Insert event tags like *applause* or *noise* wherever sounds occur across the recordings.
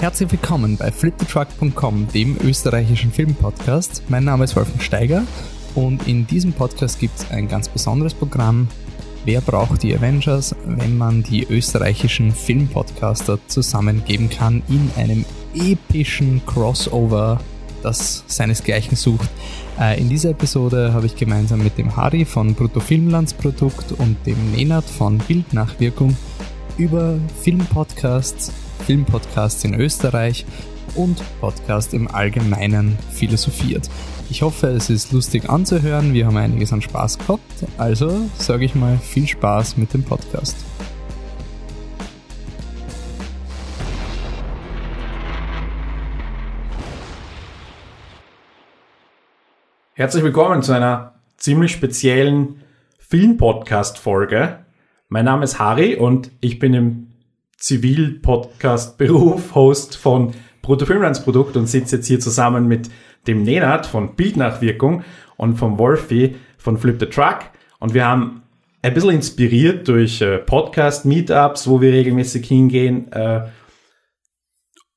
Herzlich willkommen bei flipthetruck.com, dem österreichischen Filmpodcast. Mein Name ist Wolfgang Steiger und in diesem Podcast gibt es ein ganz besonderes Programm. Wer braucht die Avengers, wenn man die österreichischen Filmpodcaster zusammengeben kann in einem epischen Crossover, das seinesgleichen sucht? Äh, in dieser Episode habe ich gemeinsam mit dem Harry von Bruttofilmlandsprodukt und dem Nenad von Bildnachwirkung über Filmpodcasts, Filmpodcasts in Österreich und Podcast im Allgemeinen philosophiert. Ich hoffe, es ist lustig anzuhören. Wir haben einiges an Spaß gehabt. Also sage ich mal viel Spaß mit dem Podcast. Herzlich willkommen zu einer ziemlich speziellen Film-Podcast-Folge. Mein Name ist Harry und ich bin im Zivil-Podcast-Beruf Host von Bruttofilmlandsprodukt und sitze jetzt hier zusammen mit dem Nenad von Bildnachwirkung und vom Wolfi von Flip the Truck. Und wir haben ein bisschen inspiriert durch äh, Podcast-Meetups, wo wir regelmäßig hingehen, äh,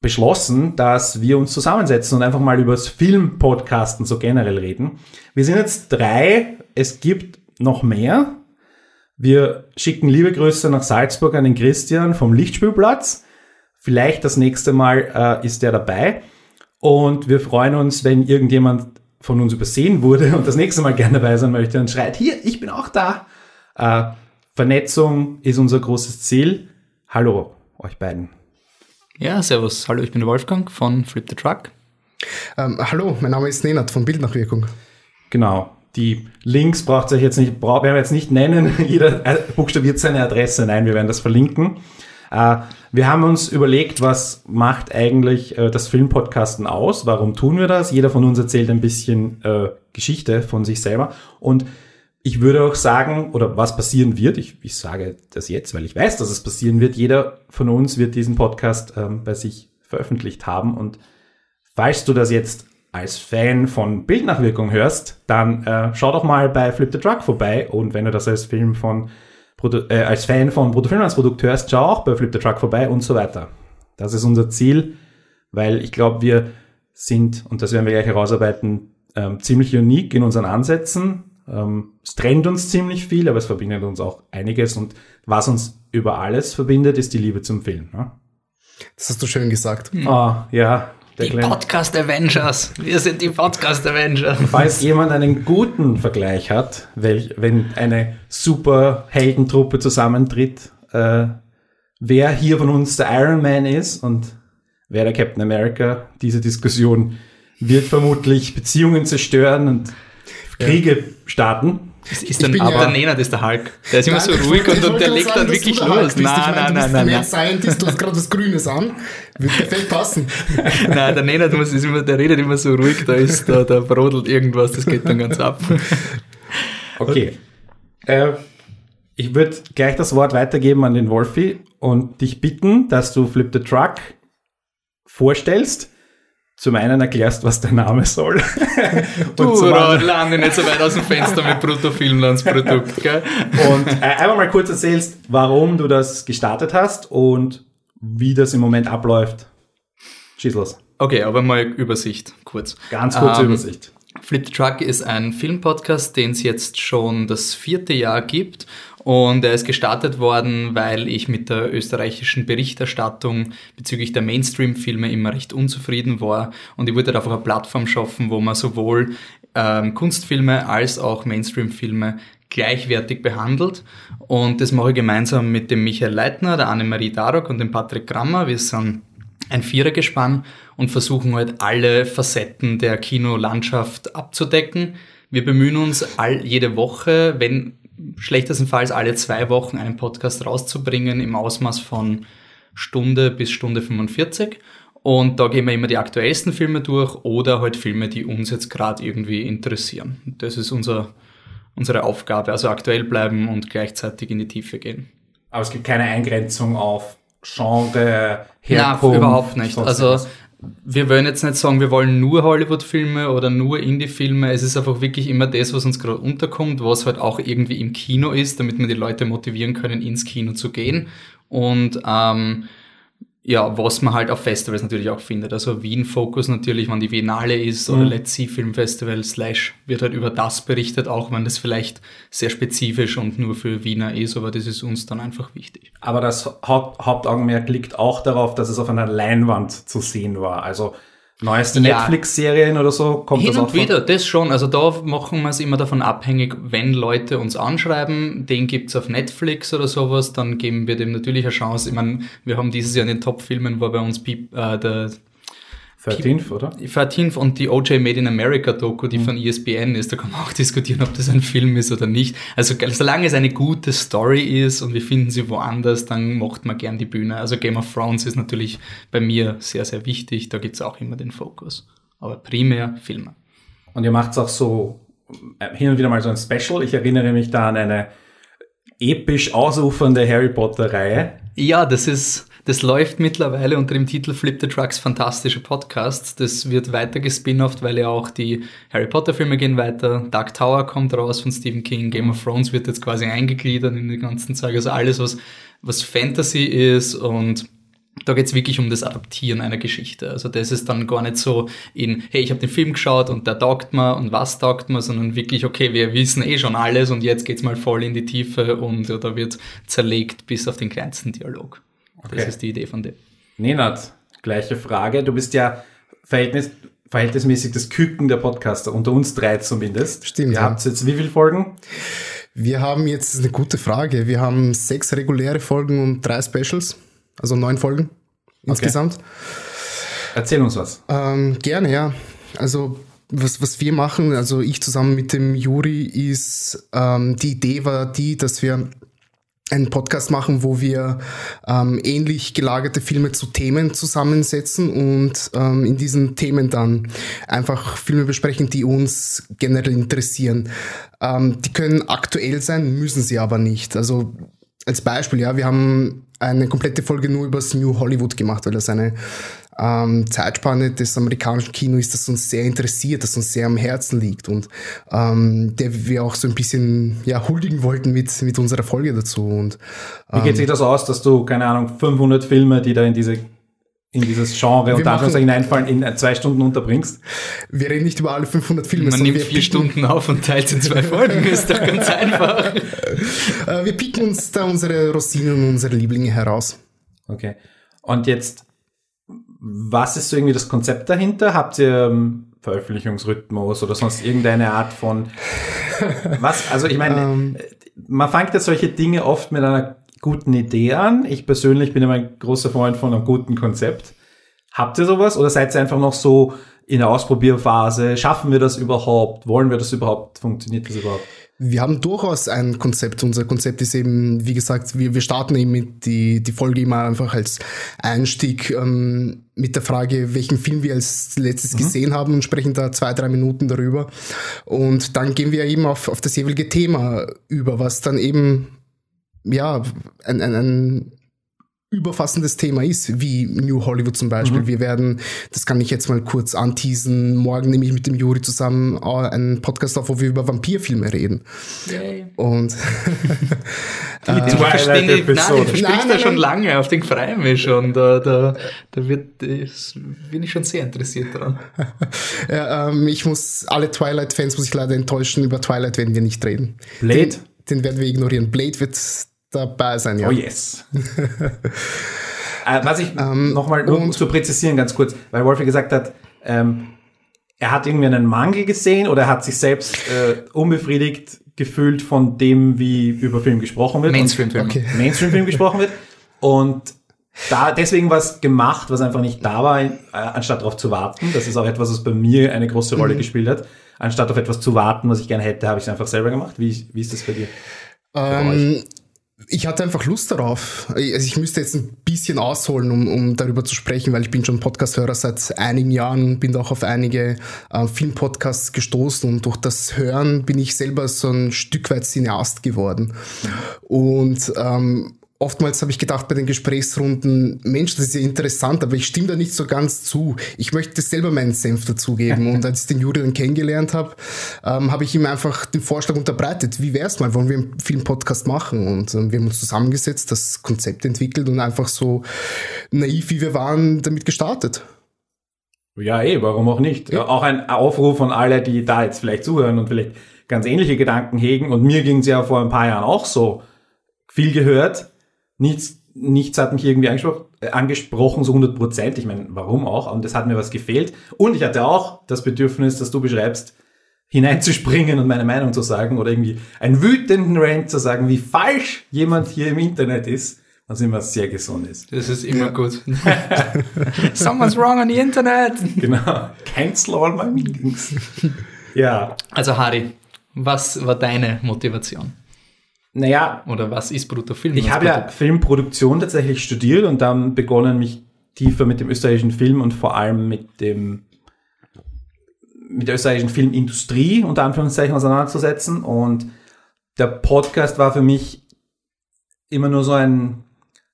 beschlossen, dass wir uns zusammensetzen und einfach mal über das Film-Podcasten so generell reden. Wir sind jetzt drei, es gibt noch mehr. Wir schicken liebe Grüße nach Salzburg an den Christian vom Lichtspielplatz. Vielleicht das nächste Mal äh, ist der dabei. Und wir freuen uns, wenn irgendjemand von uns übersehen wurde und das nächste Mal gerne dabei sein möchte und schreit, hier, ich bin auch da. Äh, Vernetzung ist unser großes Ziel. Hallo, euch beiden. Ja, servus. Hallo, ich bin Wolfgang von Flip the Truck. Ähm, hallo, mein Name ist Nenad von Bildnachwirkung. Genau. Die Links braucht euch jetzt nicht, werden wir jetzt nicht nennen. *laughs* Jeder buchstabiert seine Adresse. Nein, wir werden das verlinken. Äh, wir haben uns überlegt, was macht eigentlich äh, das Filmpodcasten aus? Warum tun wir das? Jeder von uns erzählt ein bisschen äh, Geschichte von sich selber. Und ich würde auch sagen, oder was passieren wird, ich, ich sage das jetzt, weil ich weiß, dass es passieren wird, jeder von uns wird diesen Podcast ähm, bei sich veröffentlicht haben. Und falls du das jetzt als Fan von Bildnachwirkung hörst, dann äh, schau doch mal bei Flip the Truck vorbei. Und wenn du das als Film von äh, als Fan von Bruttofilmlandsprodukt hörst, schau auch bei Flip the Truck vorbei und so weiter. Das ist unser Ziel, weil ich glaube, wir sind, und das werden wir gleich herausarbeiten, ähm, ziemlich unique in unseren Ansätzen. Ähm, es trennt uns ziemlich viel, aber es verbindet uns auch einiges. Und was uns über alles verbindet, ist die Liebe zum Film. Ne? Das hast du schön gesagt. Mhm. Ah, ja, die Podcast Avengers. Wir sind die Podcast Avengers. Falls jemand einen guten Vergleich hat, welch, wenn eine super Heldentruppe zusammentritt, äh, wer hier von uns der Iron Man ist und wer der Captain America, diese Diskussion wird vermutlich Beziehungen zerstören und Kriege ja. starten. Das ist dann aber ja, der Nenad ist der Hulk. Der ist immer so ruhig und, und der legt sagen, dann wirklich los. Nein, nein, nein, nein. Mehr Scientist, du hast gerade was Grünes an. Wird perfekt passen. *laughs* nein, der Nenad muss, ist immer, der redet immer so ruhig, da ist, da, da brodelt irgendwas, das geht dann ganz ab. Okay. Äh, ich würde gleich das Wort weitergeben an den Wolfi und dich bitten, dass du Flip the Truck vorstellst zum einen erklärst, was der Name soll. *laughs* du, lande nicht so weit aus dem Fenster mit Bruttofilmlandsprodukt, gell? Und äh, einfach mal kurz erzählst, warum du das gestartet hast und wie das im Moment abläuft. Schieß los. Okay, aber mal Übersicht, kurz. Ganz kurze ähm, Übersicht. Flip the Truck ist ein Filmpodcast, den es jetzt schon das vierte Jahr gibt und er ist gestartet worden, weil ich mit der österreichischen Berichterstattung bezüglich der Mainstream-Filme immer recht unzufrieden war. Und ich wollte einfach eine Plattform schaffen, wo man sowohl ähm, Kunstfilme als auch Mainstream-Filme gleichwertig behandelt. Und das mache ich gemeinsam mit dem Michael Leitner, der Annemarie Darok und dem Patrick Grammer. Wir sind ein Vierergespann und versuchen halt alle Facetten der Kinolandschaft abzudecken. Wir bemühen uns all, jede Woche, wenn schlechtestenfalls alle zwei Wochen einen Podcast rauszubringen im Ausmaß von Stunde bis Stunde 45. Und da gehen wir immer die aktuellsten Filme durch oder halt Filme, die uns jetzt gerade irgendwie interessieren. Das ist unser, unsere Aufgabe, also aktuell bleiben und gleichzeitig in die Tiefe gehen. Aber es gibt keine Eingrenzung auf Genre, Herkunft? Nein, überhaupt nicht. Also wir wollen jetzt nicht sagen, wir wollen nur Hollywood-Filme oder nur Indie-Filme. Es ist einfach wirklich immer das, was uns gerade unterkommt, was halt auch irgendwie im Kino ist, damit wir die Leute motivieren können, ins Kino zu gehen. Und ähm, ja, was man halt auf Festivals natürlich auch findet. Also Wien Focus natürlich, wenn die Biennale ist oder Mhm. Let's See Film Festival slash wird halt über das berichtet, auch wenn das vielleicht sehr spezifisch und nur für Wiener ist, aber das ist uns dann einfach wichtig. Aber das Haupt Hauptaugenmerk liegt auch darauf, dass es auf einer Leinwand zu sehen war. Also neueste Ja. Netflix-Serien oder so kommt Hin das auch und wieder, das schon. Also da machen wir es immer davon abhängig, wenn Leute uns anschreiben, den gibt's auf Netflix oder sowas, dann geben wir dem natürlich eine Chance. Ich meine, wir haben dieses Jahr in den Top-Filmen war bei uns Peep, äh, der 13th, oder? 13 und die OJ Made in America Doku, die von E ESPN ist, da kann man auch *laughs* diskutieren, ob das ein Film ist oder nicht. Also solange es eine gute Story ist und wir finden sie woanders, dann macht man gern die Bühne. Also Game of Thrones ist natürlich bei mir sehr, sehr wichtig, da gibt's auch immer den Fokus. Aber primär Filme. Und ihr macht auch so äh, hin und wieder mal so ein Special. Ich erinnere mich da an eine episch ausufernde Harry Potter-Reihe. Ja, das ist, das läuft mittlerweile unter dem Titel Flip the Trucks Fantastische Podcasts. Das wird weiter gespin-offt, weil ja auch die Harry Potter Filme gehen weiter. Dark Tower kommt raus von Stephen King. Game of Thrones wird jetzt quasi eingegliedert in den ganzen Zeug. Also alles, was, was Fantasy ist und da geht's wirklich um das Adaptieren einer Geschichte. Also das ist dann gar nicht so in, hey, ich habe den Film geschaut und der taugt mir und was taugt mir, sondern wirklich, okay, wir wissen eh schon alles und jetzt geht's mal voll in die Tiefe und ja, da wird zerlegt bis auf den kleinsten Dialog. Okay. Das ist die Idee von dem. Nenad, gleiche Frage. Du bist ja Verhältnis, verhältnismäßig das Küken der Podcaster, unter uns drei zumindest. Stimmt, Ihr ja. habt jetzt wie viele Folgen? Wir haben jetzt das ist eine gute Frage. Wir haben sechs reguläre Folgen und drei Specials, also neun Folgen insgesamt. Erzähl uns was. Ähm, gerne, ja. Also was, was wir machen, also ich zusammen mit dem Juri, ist, ähm, die Idee war die, dass wir einen Podcast machen, wo wir ähm, ähnlich gelagerte Filme zu Themen zusammensetzen und ähm, in diesen Themen dann einfach Filme besprechen, die uns generell interessieren. Ähm, die können aktuell sein, müssen sie aber nicht. Also als Beispiel, ja, wir haben eine komplette Folge nur über das New Hollywood gemacht, weil das eine ähm, Zeitspanne des amerikanischen Kino ist, das uns sehr interessiert, das uns sehr am Herzen liegt und ähm, der wir auch so ein bisschen ja, huldigen wollten mit, mit unserer Folge dazu. Und Wie ähm, geht sich das aus, dass du, keine Ahnung, 500 Filme, die da in diese in dieses Genre und machen- Anführungszeichen einfallen, in zwei Stunden unterbringst? wir reden nicht über alle 500 Filme, Man sondern nimmt wir vier Stunden auf und teilt in zwei Folgen, ist doch ganz einfach. *laughs* äh, wir picken uns da unsere Rosinen und unsere Lieblinge heraus. Okay. Und jetzt, was ist so irgendwie das Konzept dahinter? Habt ihr ähm, Veröffentlichungsrhythmus oder sonst irgendeine Art von was? Also ich meine, man fängt ja solche Dinge oft mit einer guten Idee an. Ich persönlich bin immer ein großer Freund von einem guten Konzept. Habt ihr sowas oder seid ihr einfach noch so in der Ausprobierphase? Schaffen wir das überhaupt? Wollen wir das überhaupt? Funktioniert das überhaupt? Wir haben durchaus ein Konzept. Unser Konzept ist eben, wie gesagt, wir, wir starten eben mit die, die Folge immer einfach als Einstieg ähm, mit der Frage, welchen Film wir als letztes gesehen haben und sprechen da zwei, drei Minuten darüber. Und dann gehen wir eben auf, auf das jeweilige Thema über, was dann eben ja ein, ein, ein überfassendes Thema ist, wie New Hollywood zum Beispiel. Wir werden, das kann ich jetzt mal kurz anteasen, morgen nehme ich mit dem Juri zusammen äh, einen Podcast auf, wo wir über Vampirfilme reden. Und *laughs* Den Twilight verstehen die, nein, den Episode. Nein, du nein, schon nein. lange, auf den freue ich mich schon. Da, da, da wird, das bin ich schon sehr interessiert dran. *laughs* ja, ähm, ich muss alle Twilight-Fans muss ich leider enttäuschen, über Twilight werden wir nicht reden. Blade? Den, den werden wir ignorieren. Blade wird dabei sein, ja. Oh yes. *laughs* äh, was ich nochmal, um und- zu präzisieren ganz kurz, weil Wolfi gesagt hat, ähm, er hat irgendwie einen Mangel gesehen oder er hat sich selbst äh, unbefriedigt gefühlt von dem, wie über Film gesprochen wird. Mainstream-Film. Okay. Mainstream-Film gesprochen wird. Und da, deswegen was gemacht, was einfach nicht da war, äh, anstatt darauf zu warten. Das ist auch etwas, was bei mir eine große Rolle gespielt hat. Anstatt auf etwas zu warten, was ich gerne hätte, habe ich es einfach selber gemacht. Wie, wie ist das für dich? Ähm, ich hatte einfach Lust darauf. Also ich müsste jetzt ein bisschen ausholen, um, um darüber zu sprechen, weil ich bin schon Podcast-Hörer seit einigen Jahren, bin auch auf einige äh, Filmpodcasts gestoßen und durch das Hören bin ich selber so ein Stück weit Cineast geworden. Und ähm, oftmals habe ich gedacht bei den Gesprächsrunden, Mensch, das ist ja interessant, aber ich stimme da nicht so ganz zu. Ich möchte selber meinen Senf dazugeben. *laughs* Und als ich den Juri dann kennengelernt habe, ähm, habe ich ihm einfach den Vorschlag unterbreitet. Wie wär's mal? Wollen wir einen Filmpodcast machen? Und ähm, wir haben uns zusammengesetzt, das Konzept entwickelt und einfach so naiv, wie wir waren, damit gestartet. Ja, eh, warum auch nicht? Ja. Auch ein Aufruf an alle, die da jetzt vielleicht zuhören und vielleicht ganz ähnliche Gedanken hegen. Und mir ging es ja vor ein paar Jahren auch so. Viel gehört, nichts, nichts hat mich irgendwie angesprochen, äh, angesprochen so 100 Prozent. Ich meine, warum auch? Und es hat mir was gefehlt. Und ich hatte auch das Bedürfnis, dass du beschreibst, hineinzuspringen und meine Meinung zu sagen oder irgendwie einen wütenden Rant zu sagen, wie falsch jemand hier im Internet ist, was immer sehr gesund ist. Das ist immer ja. gut. *laughs* Someone's wrong on the Internet. Genau. Cancel all my meetings. ja. Also Harry, was war deine Motivation? Naja. Oder was ist Bruttofilm? Ich habe ja Filmproduktion tatsächlich studiert und dann begonnen, mich tiefer mit dem österreichischen Film und vor allem mit dem mit der österreichischen Filmindustrie unter Anführungszeichen auseinanderzusetzen. Und der Podcast war für mich immer nur so ein,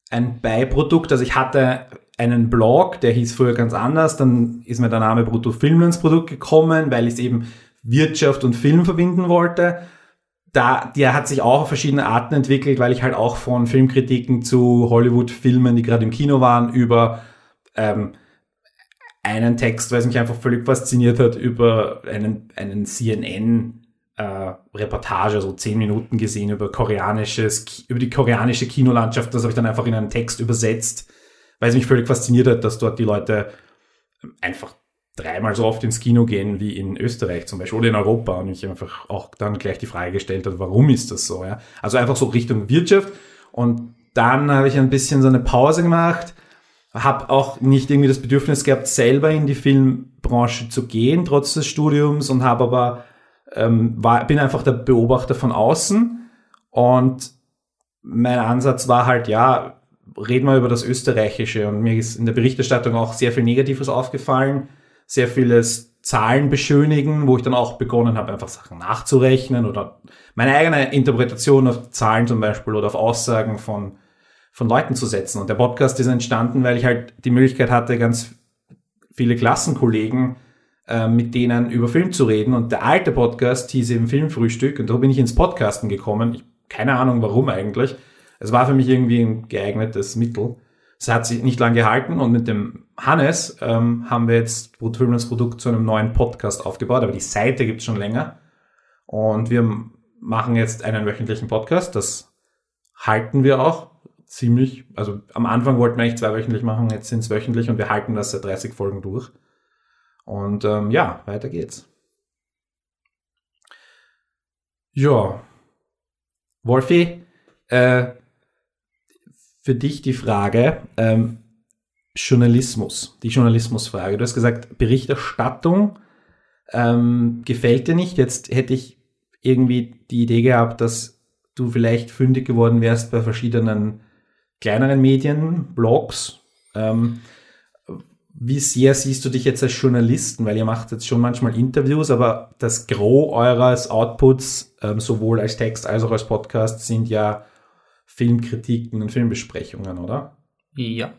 ein Beiprodukt. Also ich hatte einen Blog, der hieß früher ganz anders. Dann ist mir der Name Brutto Film ins Produkt gekommen, weil ich es eben Wirtschaft und Film verbinden wollte da, der hat sich auch auf verschiedene Arten entwickelt, weil ich halt auch von Filmkritiken zu Hollywood-Filmen, die gerade im Kino waren, über ähm, einen Text, weil es mich einfach völlig fasziniert hat, über einen, einen CNN äh, Reportage, so zehn Minuten gesehen über koreanisches, über die koreanische Kinolandschaft. Das habe ich dann einfach in einen Text übersetzt, weil es mich völlig fasziniert hat, dass dort die Leute einfach dreimal so oft ins Kino gehen wie in Österreich zum Beispiel oder in Europa und ich einfach auch dann gleich die Frage gestellt habe, warum ist das so? Ja? Also einfach so Richtung Wirtschaft und dann habe ich ein bisschen so eine Pause gemacht, habe auch nicht irgendwie das Bedürfnis gehabt, selber in die Filmbranche zu gehen, trotz des Studiums und habe aber ähm, war, bin einfach der Beobachter von außen und mein Ansatz war halt, ja, reden wir über das Österreichische und mir ist in der Berichterstattung auch sehr viel Negatives aufgefallen sehr vieles Zahlen beschönigen, wo ich dann auch begonnen habe, einfach Sachen nachzurechnen oder meine eigene Interpretation auf Zahlen zum Beispiel oder auf Aussagen von, von Leuten zu setzen. Und der Podcast ist entstanden, weil ich halt die Möglichkeit hatte, ganz viele Klassenkollegen äh, mit denen über Film zu reden. Und der alte Podcast hieß eben Filmfrühstück und da bin ich ins Podcasten gekommen. Ich, keine Ahnung warum eigentlich. Es war für mich irgendwie ein geeignetes Mittel. Es hat sich nicht lange gehalten und mit dem Hannes ähm, haben wir jetzt Brutfilmens Produkt zu einem neuen Podcast aufgebaut, aber die Seite gibt's schon länger. Und wir machen jetzt einen wöchentlichen Podcast. Das halten wir auch ziemlich. Also am Anfang wollten wir eigentlich zwei wöchentlich machen, jetzt sind's wöchentlich und wir halten das seit 30 Folgen durch. Und ähm, ja, weiter geht's. Ja. Wolfi, äh, für dich die Frage, ähm, Journalismus, die Journalismusfrage. Du hast gesagt, Berichterstattung ähm, gefällt dir nicht. Jetzt hätte ich irgendwie die Idee gehabt, dass du vielleicht fündig geworden wärst bei verschiedenen kleineren Medien, Blogs. Ähm, wie sehr siehst du dich jetzt als Journalisten? Weil ihr macht jetzt schon manchmal Interviews, aber das Gros eures Outputs, ähm, sowohl als Text als auch als Podcast, sind ja Filmkritiken und Filmbesprechungen, oder? Ja.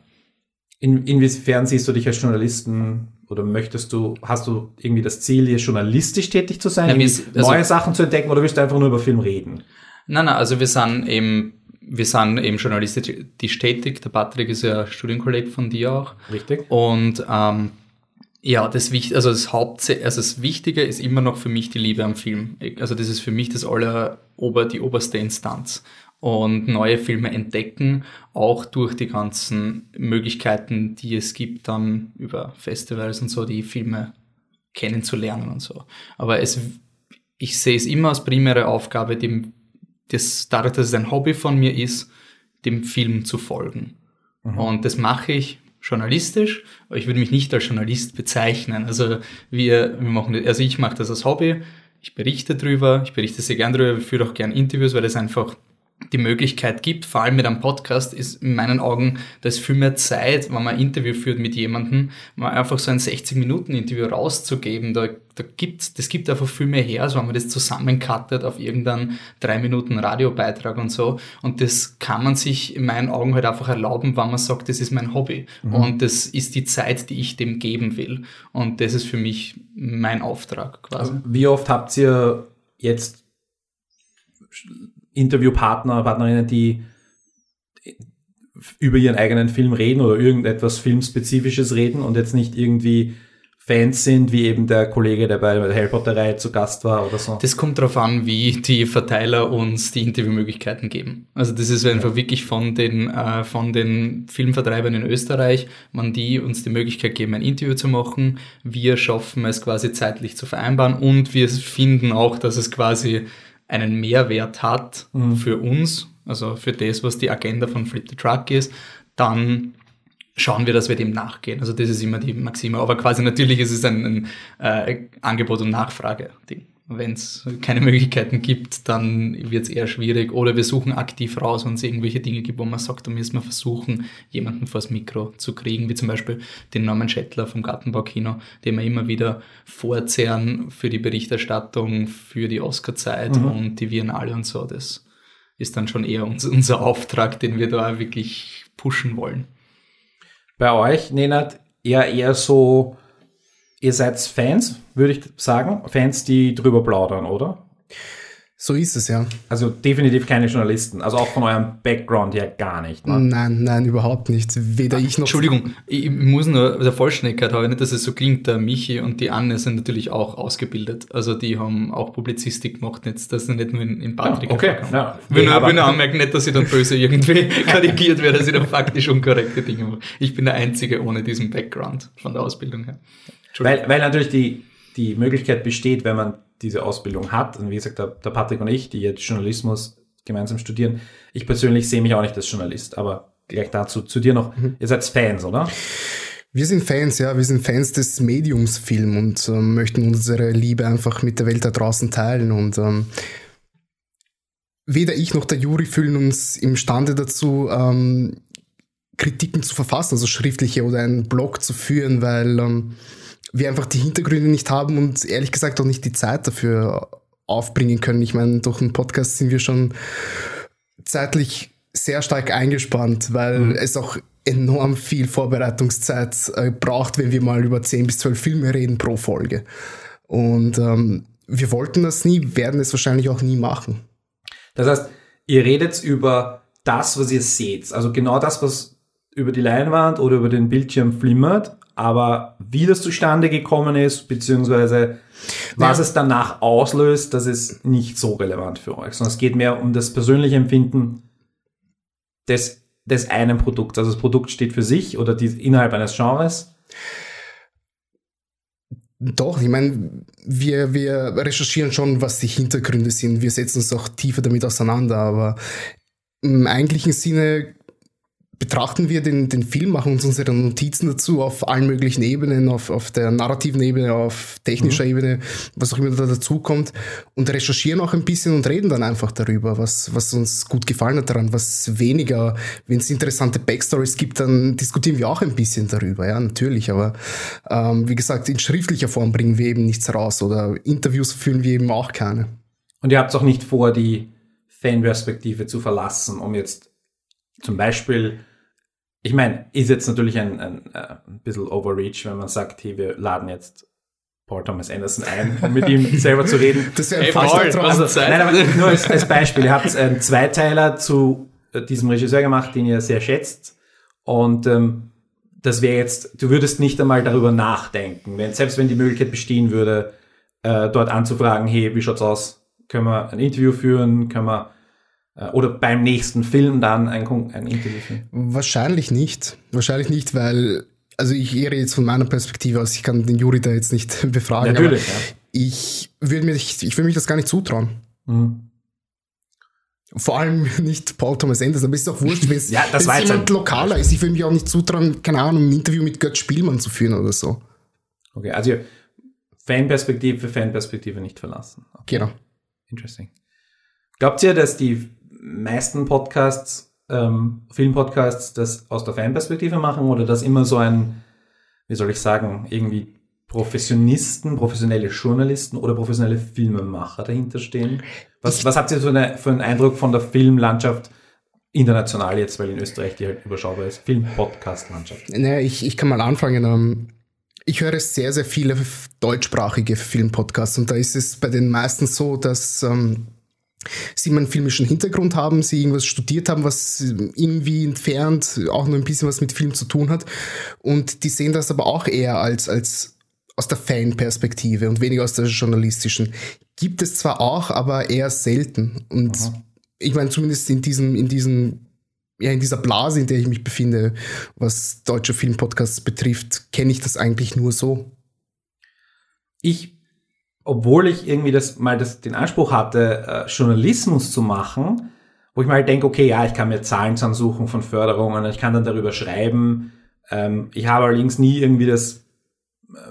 In, inwiefern siehst du dich als Journalisten oder möchtest du, hast du irgendwie das Ziel, hier journalistisch tätig zu sein, ja, also, neue Sachen zu entdecken oder willst du einfach nur über Film reden? Nein, nein, also wir sind eben, wir sind eben journalistisch tätig. Der Patrick ist ja Studienkolleg von dir auch. Richtig. Und ähm, ja, das Wichtige, also das Haupt, also das Wichtige ist immer noch für mich die Liebe am Film. Also das ist für mich das aller, ober, die oberste Instanz und neue Filme entdecken, auch durch die ganzen Möglichkeiten, die es gibt, dann über Festivals und so, die Filme kennenzulernen und so. Aber es, ich sehe es immer als primäre Aufgabe, dem, das, dadurch, dass es ein Hobby von mir ist, dem Film zu folgen. Mhm. Und das mache ich journalistisch, aber ich würde mich nicht als Journalist bezeichnen. Also wir, wir machen, also ich mache das als Hobby, ich berichte drüber, ich berichte sehr gern drüber, ich führe auch gern Interviews, weil das einfach die Möglichkeit gibt, vor allem mit einem Podcast, ist in meinen Augen, da ist viel mehr Zeit, wenn man ein Interview führt mit jemandem, mal einfach so ein 60-Minuten-Interview rauszugeben. Da, da gibt, das gibt einfach viel mehr her, als wenn man das zusammencuttet auf irgendeinen 3-Minuten-Radiobeitrag und so. Und das kann man sich in meinen Augen halt einfach erlauben, wenn man sagt, das ist mein Hobby. Mhm. Und das ist die Zeit, die ich dem geben will. Und das ist für mich mein Auftrag quasi. Also wie oft habt ihr jetzt Interviewpartner, Partnerinnen, die über ihren eigenen Film reden oder irgendetwas Filmspezifisches reden und jetzt nicht irgendwie Fans sind, wie eben der Kollege, der bei der Harry zu Gast war oder so. Das kommt darauf an, wie die Verteiler uns die Interviewmöglichkeiten geben. Also das ist einfach ja. wirklich von den, äh, von den Filmvertreibern in Österreich, man die uns die Möglichkeit geben, ein Interview zu machen. Wir schaffen es quasi zeitlich zu vereinbaren und wir finden auch, dass es quasi einen Mehrwert hat mhm. für uns, also für das, was die Agenda von Flip the Truck ist, dann schauen wir, dass wir dem nachgehen. Also das ist immer die Maxime. Aber quasi natürlich ist es ein, ein äh, Angebot- und Nachfrage-Ding wenn es keine Möglichkeiten gibt, dann wird es eher schwierig. Oder wir suchen aktiv raus, wenn es irgendwelche Dinge gibt, wo man sagt, da müssen wir versuchen, jemanden vors Mikro zu kriegen, wie zum Beispiel den Norman Schettler vom Gartenbaukino, den wir immer wieder vorzehren für die Berichterstattung, für die Oscar-Zeit mhm. und die Biennale und so. Das ist dann schon eher uns, unser Auftrag, den wir da wirklich pushen wollen. Bei euch, Nenad, eher eher so ihr seid Fans, würde ich sagen. Fans, die drüber plaudern, oder? So ist es, ja. Also definitiv keine Journalisten. Also auch von eurem Background her gar nicht. Ne? Nein, nein, überhaupt nicht. Weder ich noch. Entschuldigung, ich muss nur der Vollständigkeit haben, nicht, dass es so klingt. Der Michi und die Anne sind natürlich auch ausgebildet. Also die haben auch Publizistik gemacht, jetzt, dass sie nicht nur in, in Patrick ja, Okay, ja. Will nur, will nur anmerken, nicht, dass ich dann böse irgendwie *laughs* karikiert werde, dass ich dann faktisch unkorrekte Dinge mache. Ich bin der Einzige ohne diesen Background von der Ausbildung her. Weil, weil natürlich die, die Möglichkeit besteht, wenn man diese Ausbildung hat, und wie gesagt, der, der Patrick und ich, die jetzt Journalismus gemeinsam studieren, ich persönlich sehe mich auch nicht als Journalist, aber gleich dazu zu dir noch, mhm. ihr seid Fans, oder? Wir sind Fans, ja, wir sind Fans des Mediums Film und ähm, möchten unsere Liebe einfach mit der Welt da draußen teilen und ähm, weder ich noch der Juri fühlen uns imstande dazu, ähm, Kritiken zu verfassen, also schriftliche oder einen Blog zu führen, weil ähm, wir einfach die Hintergründe nicht haben und ehrlich gesagt auch nicht die Zeit dafür aufbringen können. Ich meine, durch einen Podcast sind wir schon zeitlich sehr stark eingespannt, weil mhm. es auch enorm viel Vorbereitungszeit äh, braucht, wenn wir mal über 10 bis 12 Filme reden pro Folge. Und ähm, wir wollten das nie, werden es wahrscheinlich auch nie machen. Das heißt, ihr redet über das, was ihr seht. Also genau das, was über die Leinwand oder über den Bildschirm flimmert, aber wie das zustande gekommen ist, beziehungsweise was ja. es danach auslöst, das ist nicht so relevant für euch, sondern es geht mehr um das persönliche Empfinden des, des einen Produkts. Also das Produkt steht für sich oder die, innerhalb eines Genres. Doch, ich meine, wir, wir recherchieren schon, was die Hintergründe sind. Wir setzen uns auch tiefer damit auseinander, aber im eigentlichen Sinne betrachten wir den, den Film, machen uns unsere Notizen dazu auf allen möglichen Ebenen, auf, auf der narrativen Ebene, auf technischer mhm. Ebene, was auch immer da dazukommt und recherchieren auch ein bisschen und reden dann einfach darüber, was, was uns gut gefallen hat daran, was weniger. Wenn es interessante Backstories gibt, dann diskutieren wir auch ein bisschen darüber, ja, natürlich, aber ähm, wie gesagt, in schriftlicher Form bringen wir eben nichts raus oder Interviews führen wir eben auch keine. Und ihr habt auch nicht vor, die Fanperspektive zu verlassen, um jetzt zum Beispiel ich meine, ist jetzt natürlich ein, ein, äh, ein bisschen Overreach, wenn man sagt, hey, wir laden jetzt Paul Thomas Anderson ein, um mit ihm *laughs* selber zu reden. Das wäre ein falscher also, Nein, aber nur als, als Beispiel. Ihr habt einen Zweiteiler zu äh, diesem Regisseur gemacht, den ihr sehr schätzt. Und ähm, das wäre jetzt, du würdest nicht einmal darüber nachdenken, wenn, selbst wenn die Möglichkeit bestehen würde, äh, dort anzufragen, hey, wie schaut's aus? Können wir ein Interview führen? Können wir oder beim nächsten Film dann ein, ein Interview führen? Wahrscheinlich nicht. Wahrscheinlich nicht, weil, also ich ehre jetzt von meiner Perspektive aus, ich kann den Juri da jetzt nicht *laughs* befragen. Natürlich, ja. Ich würde mir nicht, ich mich das gar nicht zutrauen. Mhm. Vor allem *laughs* nicht Paul Thomas Anderson, aber es ist auch wurscht, *laughs* wenn es ja, jemand lokaler ist. Ich will mich auch nicht zutrauen, keine Ahnung, ein Interview mit Götz Spielmann zu führen oder so. Okay, also Fanperspektive, Fanperspektive nicht verlassen. Okay. Genau. Interesting. Glaubt ihr, dass die meisten Podcasts, ähm, Filmpodcasts, das aus der Fanperspektive machen oder dass immer so ein, wie soll ich sagen, irgendwie Professionisten, professionelle Journalisten oder professionelle Filmemacher dahinter stehen? Was, was habt ihr so eine, für einen Eindruck von der Filmlandschaft international jetzt, weil in Österreich die halt überschaubar ist, Film-Podcast-Landschaft? Naja, ich, ich kann mal anfangen. Ähm, ich höre sehr, sehr viele deutschsprachige Filmpodcasts und da ist es bei den meisten so, dass ähm, sie einen filmischen Hintergrund haben, sie irgendwas studiert haben, was irgendwie entfernt auch nur ein bisschen was mit Film zu tun hat und die sehen das aber auch eher als, als aus der Fan-Perspektive und weniger aus der journalistischen. Gibt es zwar auch, aber eher selten. Und Aha. ich meine, zumindest in diesem, in diesem, ja, in dieser Blase, in der ich mich befinde, was deutsche Filmpodcasts betrifft, kenne ich das eigentlich nur so. Ich, obwohl ich irgendwie das mal das, den Anspruch hatte, äh, Journalismus zu machen, wo ich mal denke, okay, ja, ich kann mir Zahlen zusammensuchen von Förderungen, ich kann dann darüber schreiben. Ähm, ich habe allerdings nie irgendwie das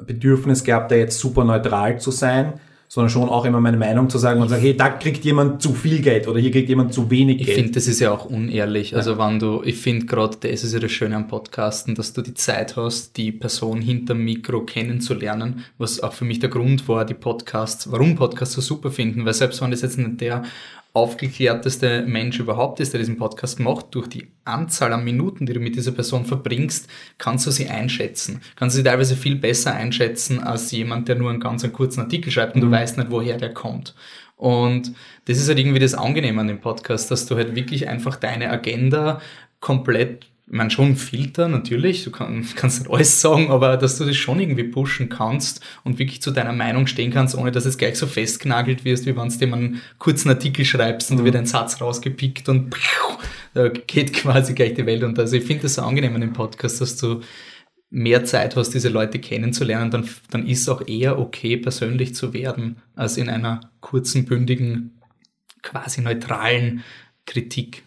Bedürfnis gehabt, da jetzt super neutral zu sein, sondern schon auch immer meine Meinung zu sagen und sagen, hey, da kriegt jemand zu viel Geld oder hier kriegt jemand zu wenig Geld. Ich finde, das ist ja auch unehrlich. Also ja. wenn du, ich finde gerade, das ist ja das Schöne am Podcasten, dass du die Zeit hast, die Person hinterm Mikro kennenzulernen, was auch für mich der Grund war, die Podcasts, warum Podcasts so super finden, weil selbst wenn das jetzt nicht der aufgeklärteste Mensch überhaupt ist, der diesen Podcast macht, durch die Anzahl an Minuten, die du mit dieser Person verbringst, kannst du sie einschätzen. Kannst du sie teilweise viel besser einschätzen als jemand, der nur einen ganz einen kurzen Artikel schreibt und mhm. du weißt nicht, woher der kommt. Und das ist halt irgendwie das Angenehme an dem Podcast, dass du halt wirklich einfach deine Agenda komplett man schon Filter natürlich, du kann, kannst nicht alles sagen, aber dass du das schon irgendwie pushen kannst und wirklich zu deiner Meinung stehen kannst, ohne dass es gleich so festgenagelt wirst, wie wenn du dir einen kurzen Artikel schreibst und mhm. da wird ein Satz rausgepickt und da geht quasi gleich die Welt unter. Also ich finde das so angenehm an dem Podcast, dass du mehr Zeit hast, diese Leute kennenzulernen, dann, dann ist es auch eher okay, persönlich zu werden, als in einer kurzen, bündigen, quasi neutralen Kritik.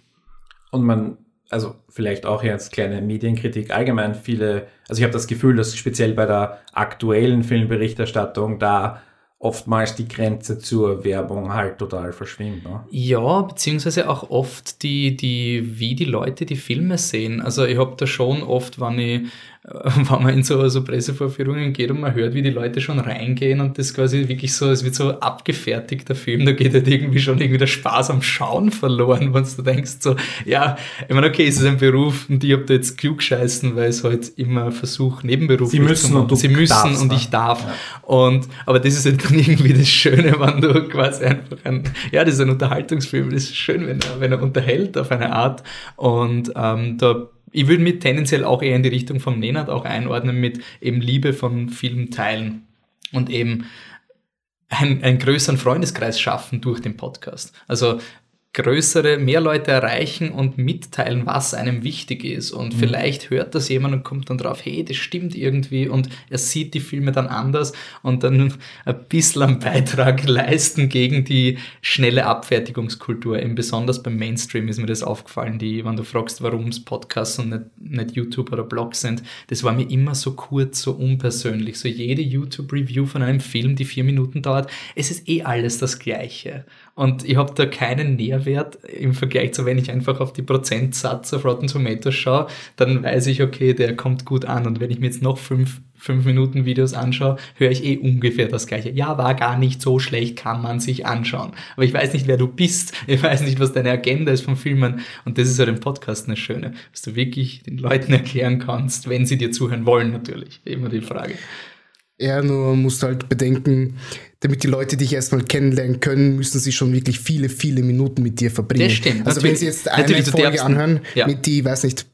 Und man also vielleicht auch jetzt kleine Medienkritik allgemein viele, also ich habe das Gefühl, dass speziell bei der aktuellen Filmberichterstattung da oftmals die Grenze zur Werbung halt total verschwimmt. Ne? Ja, beziehungsweise auch oft die, die, wie die Leute die Filme sehen. Also ich habe da schon oft, wenn ich *laughs* wenn man in so, so Pressevorführungen geht und man hört, wie die Leute schon reingehen und das quasi wirklich so, es wird so abgefertigter Film, da geht halt irgendwie schon irgendwie der Spaß am Schauen verloren, wenn du denkst so, ja, ich meine, okay, es ist ein Beruf und ich habe da jetzt klug scheißen, weil es halt immer versucht, nebenberuflich Sie müssen und du Sie müssen darfst, und ich darf. Ja. Und, aber das ist halt dann *laughs* irgendwie das Schöne, wenn du quasi einfach ein, ja, das ist ein Unterhaltungsfilm, das ist schön, wenn er, wenn er unterhält auf eine Art und ähm, da ich würde mich tendenziell auch eher in die Richtung vom Nenad auch einordnen mit eben Liebe von Film teilen und eben einen, einen größeren Freundeskreis schaffen durch den Podcast. Also größere, mehr Leute erreichen und mitteilen, was einem wichtig ist. Und mhm. vielleicht hört das jemand und kommt dann drauf, hey, das stimmt irgendwie und er sieht die Filme dann anders und dann *laughs* ein bisschen einen Beitrag leisten gegen die schnelle Abfertigungskultur. Eben besonders beim Mainstream ist mir das aufgefallen, die, wenn du fragst, warum es Podcasts und nicht, nicht YouTube oder Blogs sind, das war mir immer so kurz, so unpersönlich. So jede YouTube-Review von einem Film, die vier Minuten dauert, es ist eh alles das Gleiche. Und ich habe da keinen Nährwert im Vergleich zu, wenn ich einfach auf die Prozentsatz auf Rotten Tomatoes schaue, dann weiß ich, okay, der kommt gut an. Und wenn ich mir jetzt noch fünf, fünf Minuten Videos anschaue, höre ich eh ungefähr das Gleiche. Ja, war gar nicht so schlecht, kann man sich anschauen. Aber ich weiß nicht, wer du bist. Ich weiß nicht, was deine Agenda ist vom Filmen. Und das ist ja halt im Podcast eine schöne, dass du wirklich den Leuten erklären kannst, wenn sie dir zuhören wollen, natürlich. Immer die Frage. Ja, nur musst halt bedenken, damit die Leute dich erstmal kennenlernen können, müssen sie schon wirklich viele, viele Minuten mit dir verbringen. Das stimmt. Also wenn sie jetzt eine Folge anhören, ja. mit die, weiß nicht,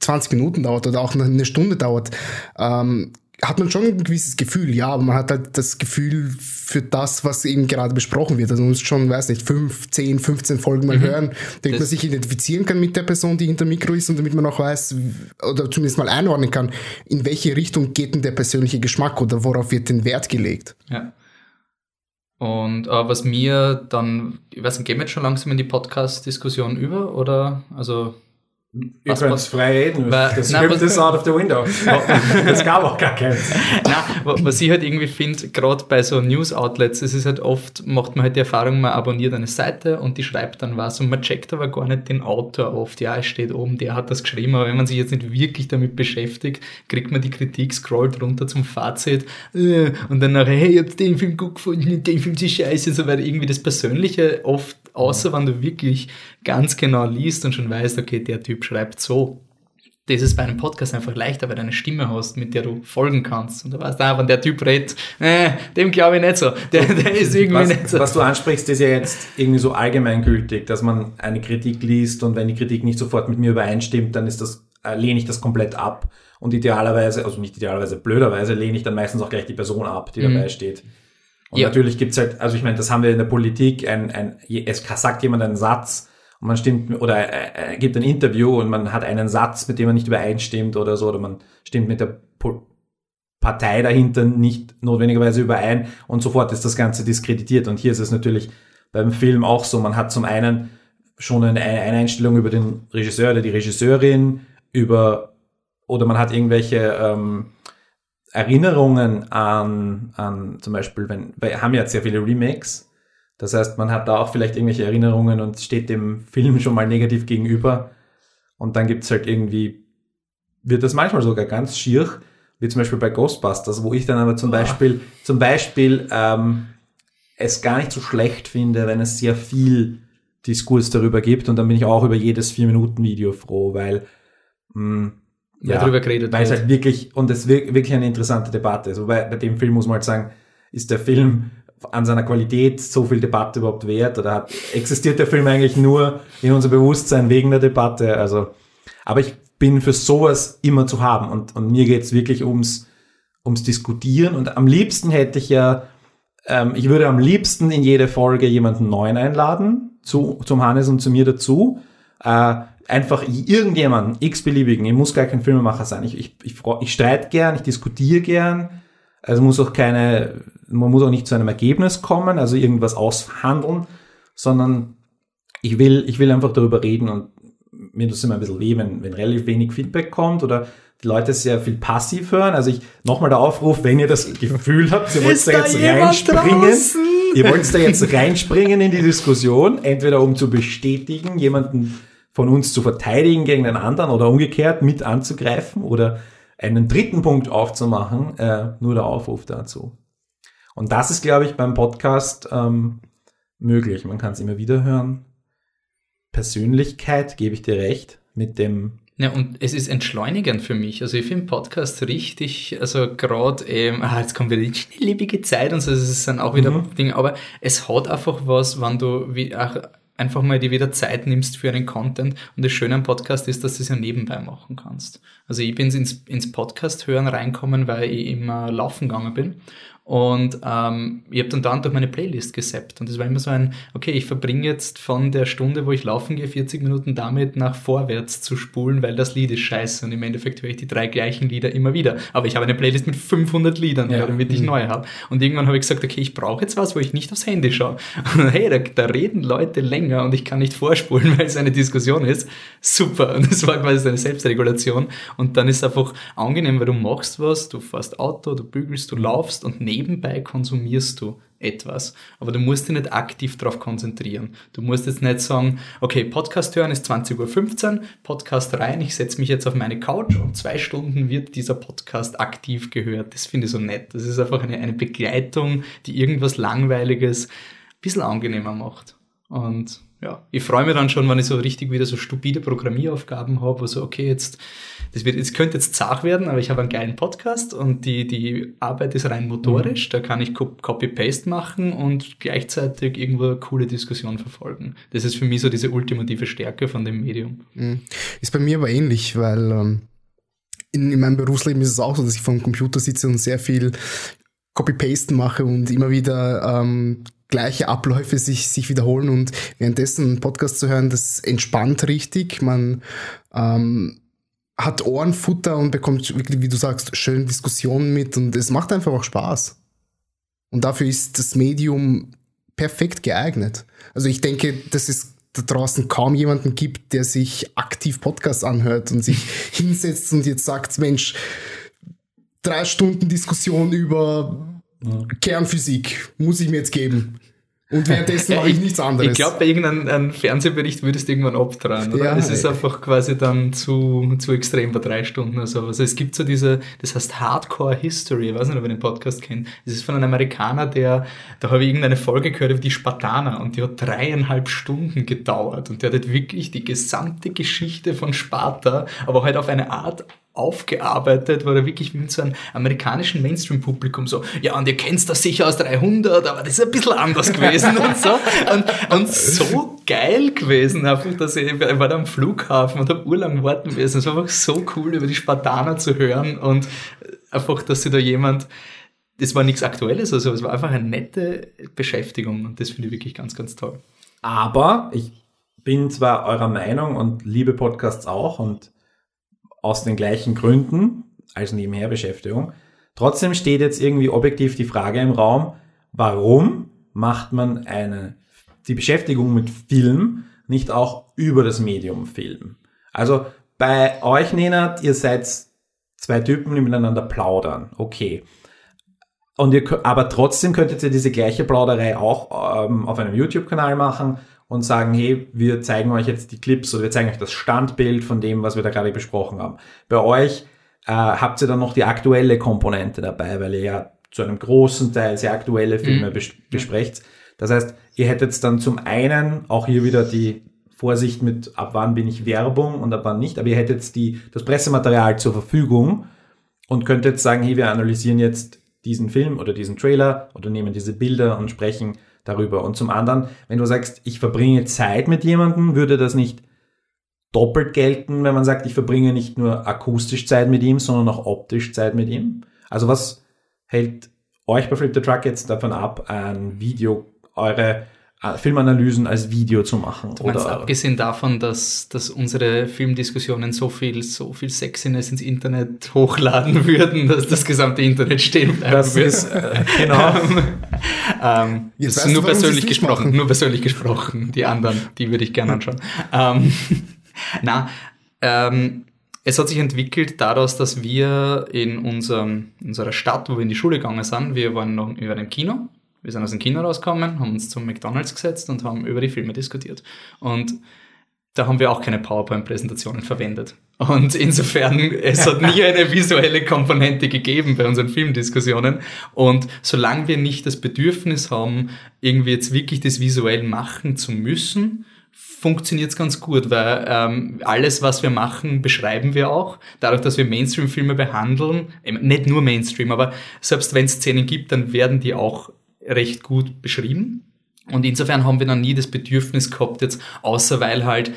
20 Minuten dauert oder auch eine Stunde dauert, ähm, hat man schon ein gewisses Gefühl, ja, aber man hat halt das Gefühl für das, was eben gerade besprochen wird. Also man muss schon, weiß nicht, 5, 10, 15 Folgen mal mhm. hören, damit das man sich identifizieren kann mit der Person, die hinter Mikro ist und damit man auch weiß, oder zumindest mal einordnen kann, in welche Richtung geht denn der persönliche Geschmack oder worauf wird denn Wert gelegt. Ja. Und äh, was mir dann, ich weiß nicht, gehen wir jetzt schon langsam in die Podcast-Diskussion über oder, also Ihr könnt frei reden. Weil- das Nein, Script was- is out of the window. *laughs* das gab auch gar keins. Nein, wa- was ich halt irgendwie finde, gerade bei so News-Outlets, es ist halt oft, macht man halt die Erfahrung, man abonniert eine Seite und die schreibt dann was und man checkt aber gar nicht den Autor oft. Ja, es steht oben, der hat das geschrieben, aber wenn man sich jetzt nicht wirklich damit beschäftigt, kriegt man die Kritik, scrollt runter zum Fazit äh, und dann nachher, hey, ich hab den Film gut gefunden und den Film ist scheiße, so weil irgendwie das Persönliche oft, außer wenn du wirklich ganz genau liest und schon weißt, okay, der Typ schreibt so, das ist bei einem Podcast einfach leichter, weil du eine Stimme hast, mit der du folgen kannst. Und du weißt, ah, wenn der Typ redet, äh, dem glaube ich nicht so. *laughs* Der, der ist irgendwie nicht Was, so. was du ansprichst, ist ja jetzt irgendwie so allgemeingültig, dass man eine Kritik liest und wenn die Kritik nicht sofort mit mir übereinstimmt, dann ist das, äh, lehne ich das komplett ab. Und idealerweise, also nicht idealerweise, blöderweise lehne ich dann meistens auch gleich die Person ab, die dabei steht. Und Ja. natürlich gibt's halt, also ich meine, das haben wir in der Politik, ein, ein, es sagt jemand einen Satz und man stimmt, oder äh, äh, gibt ein Interview und man hat einen Satz, mit dem man nicht übereinstimmt oder so, oder man stimmt mit der Po- Partei dahinter nicht notwendigerweise überein und sofort ist das Ganze diskreditiert. Und hier ist es natürlich beim Film auch so, man hat zum einen schon eine, eine Einstellung über den Regisseur oder die Regisseurin, über, oder man hat irgendwelche ähm, Erinnerungen an, an zum Beispiel, wenn, wir haben ja jetzt sehr viele Remakes, das heißt, man hat da auch vielleicht irgendwelche Erinnerungen und steht dem Film schon mal negativ gegenüber. Und dann gibt's halt irgendwie, wird das manchmal sogar ganz schier, wie zum Beispiel bei Ghostbusters, wo ich dann aber zum Beispiel, zum Beispiel ähm, es gar nicht so schlecht finde, wenn es sehr viel Diskurs darüber gibt. Und dann bin ich auch über jedes Vier-Minuten-Video froh, weil mh, Weil drüber geredet weil es halt wirklich, und es wir- wirklich eine interessante Debatte ist. Wobei bei dem Film muss man halt sagen, ist der Film an seiner Qualität so viel Debatte überhaupt wert? Oder hat, existiert der Film eigentlich nur in unserem Bewusstsein wegen der Debatte? Also, aber ich bin für sowas immer zu haben. Und, und mir geht's wirklich ums, ums Diskutieren. Und am liebsten hätte ich ja, ähm, ich würde am liebsten in jede Folge jemanden neuen einladen, zu, zum Hannes und zu mir dazu. Äh, einfach irgendjemanden, x-beliebigen, ich muss gar kein Filmemacher sein. Ich, ich, ich, ich streite gern, ich diskutiere gern. Also muss auch keine, man muss auch nicht zu einem Ergebnis kommen, also irgendwas aushandeln, sondern ich will, ich will einfach darüber reden und mir tut es immer ein bisschen weh, wenn, wenn relativ wenig Feedback kommt oder die Leute sehr viel passiv hören. Also ich, nochmal der Aufruf, wenn ihr das Gefühl habt, ihr wollt da jetzt reinspringen, draußen? ihr wollt da jetzt reinspringen in die Diskussion, entweder um zu bestätigen, jemanden von uns zu verteidigen gegen den anderen oder umgekehrt mit anzugreifen oder einen dritten Punkt aufzumachen, äh, nur der Aufruf dazu. Und das ist, glaube ich, beim Podcast ähm, möglich. Man kann es immer wieder hören. Persönlichkeit, gebe ich dir recht, mit dem Ja, und es ist entschleunigend für mich. Also ich finde Podcast richtig, also gerade eben, ah, jetzt kommt wieder die schnelllebige Zeit und so, das ist dann auch wieder Mhm. Dinge, aber es hat einfach was, wenn du wie, ach, einfach mal dir wieder Zeit nimmst für einen Content. Und das Schöne am Podcast ist, dass du es ja nebenbei machen kannst. Also ich bin ins, ins Podcast hören reinkommen, weil ich immer laufen gegangen bin. Und ähm, ich habe dann dauernd durch meine Playlist gesappt. Und das war immer so ein, okay, ich verbringe jetzt von der Stunde, wo ich laufen gehe, 40 Minuten damit, nach vorwärts zu spulen, weil das Lied ist scheiße. Und im Endeffekt höre ich die drei gleichen Lieder immer wieder. Aber ich habe eine Playlist mit 500 Liedern, Ja. damit ich neue habe. Und irgendwann habe ich gesagt, okay, ich brauche jetzt was, wo ich nicht aufs Handy schaue. Und hey, da, da reden Leute länger und ich kann nicht vorspulen, *laughs* weil es eine Diskussion ist. Super. Und das war quasi eine Selbstregulation. Und dann ist es einfach angenehm, weil du machst was, du fährst Auto, du bügelst, du laufst und nebenbei konsumierst du etwas. Aber du musst dich nicht aktiv darauf konzentrieren. Du musst jetzt nicht sagen, okay, Podcast hören ist 20.15 Uhr, Podcast rein, ich setze mich jetzt auf meine Couch und zwei Stunden wird dieser Podcast aktiv gehört. Das finde ich so nett. Das ist einfach eine, eine Begleitung, die irgendwas Langweiliges ein bisschen angenehmer macht. Und ja, ich freue mich dann schon, wenn ich so richtig wieder so stupide Programmieraufgaben habe, wo so, okay, jetzt, das wird, es könnte jetzt zart werden, aber ich habe einen geilen Podcast und die, die Arbeit ist rein motorisch, da kann ich Co- Copy-Paste machen und gleichzeitig irgendwo eine coole Diskussion verfolgen. Das ist für mich so diese ultimative Stärke von dem Medium. Mhm. Ist bei mir aber ähnlich, weil ähm, in, in meinem Berufsleben ist es auch so, dass ich vor dem Computer sitze und sehr viel Copy-Paste mache und immer wieder ähm, gleiche Abläufe sich, sich wiederholen und währenddessen einen Podcast zu hören, das entspannt richtig. Man ähm, hat Ohrenfutter und bekommt wirklich, wie du sagst, schöne Diskussionen mit und es macht einfach auch Spaß. Und dafür ist das Medium perfekt geeignet. Also ich denke, das ist da draußen kaum jemanden gibt, der sich aktiv Podcasts anhört und sich *laughs* hinsetzt und jetzt sagt, Mensch, drei Stunden Diskussion über Kernphysik muss ich mir jetzt geben. Und währenddessen mache ich nichts anderes. Ich glaube, bei irgendeinem Fernsehbericht würdest du irgendwann abdrehen, oder? Ja, es ist einfach quasi dann zu, zu extrem bei drei Stunden oder so. Also es gibt so diese, das heißt Hardcore History, ich weiß nicht, ob ihr den Podcast kennt. Das ist von einem Amerikaner, der, da habe ich irgendeine Folge gehört über die Spartaner und die hat dreieinhalb Stunden gedauert und der hat halt wirklich die gesamte Geschichte von Sparta, aber halt auf eine Art aufgearbeitet, wo er wirklich mit so einem amerikanischen Mainstream-Publikum so, ja, und ihr kennt das sicher aus 300, aber das ist ein bisschen anders gewesen und so. Und, und so geil gewesen, einfach, dass ich, ich war da am Flughafen und habe urlang warten müssen. Es war einfach so cool, über die Spartaner zu hören und einfach, dass sich da jemand, das war nichts Aktuelles, also es war einfach eine nette Beschäftigung und das finde ich wirklich ganz, ganz toll. Aber ich bin zwar eurer Meinung und liebe Podcasts auch und aus den gleichen Gründen als Nebenherbeschäftigung. Trotzdem steht jetzt irgendwie objektiv die Frage im Raum, warum macht man eine, die Beschäftigung mit Film nicht auch über das Medium Film? Also bei euch, Nenad, ihr seid zwei Typen, die miteinander plaudern. Okay. Und ihr, aber trotzdem könntet ihr diese gleiche Plauderei auch ähm, auf einem YouTube-Kanal machen und sagen, hey, wir zeigen euch jetzt die Clips oder wir zeigen euch das Standbild von dem, was wir da gerade besprochen haben. Bei euch äh, habt ihr dann noch die aktuelle Komponente dabei, weil ihr ja zu einem großen Teil sehr aktuelle Filme bes besprecht. Das heißt, ihr hättet dann zum einen auch hier wieder die Vorsicht mit, ab wann bin ich Werbung und ab wann nicht, aber ihr hättet die, das Pressematerial zur Verfügung und könnt jetzt sagen, hey, wir analysieren jetzt diesen Film oder diesen Trailer oder nehmen diese Bilder und sprechen darüber. Und zum anderen, wenn du sagst, ich verbringe Zeit mit jemandem, würde das nicht doppelt gelten, wenn man sagt, ich verbringe nicht nur akustisch Zeit mit ihm, sondern auch optisch Zeit mit ihm? Also was hält euch bei Flip the Truck jetzt davon ab, ein Video, eure Filmanalysen als Video zu machen? Du meinst, abgesehen davon, dass, dass unsere Filmdiskussionen so viel, so viel Sexiness ins Internet hochladen *laughs* würden, dass das gesamte Internet stehen bleiben das würde. ist, äh, genau. *laughs* ähm, Jetzt ist du, nur persönlich gesprochen, machen. nur persönlich gesprochen. Die anderen, die würde ich gerne anschauen. ähm, *laughs* na, ähm, es hat sich entwickelt daraus, dass wir in unserem, unserer Stadt, wo wir in die Schule gegangen sind, wir waren noch über einem Kino. Wir sind aus dem Kino rausgekommen, haben uns zum McDonalds gesetzt und haben über die Filme diskutiert. Und da haben wir auch keine PowerPoint-Präsentationen verwendet. Und insofern, es hat nie *laughs* eine visuelle Komponente gegeben bei unseren Filmdiskussionen. Und solange wir nicht das Bedürfnis haben, irgendwie jetzt wirklich das visuell machen zu müssen, funktioniert es ganz gut, weil ähm, alles, was wir machen, beschreiben wir auch. Dadurch, dass wir Mainstream-Filme behandeln, nicht nur Mainstream, aber selbst wenn es Szenen gibt, dann werden die auch recht gut beschrieben. Und insofern haben wir noch nie das Bedürfnis gehabt, jetzt, außer weil halt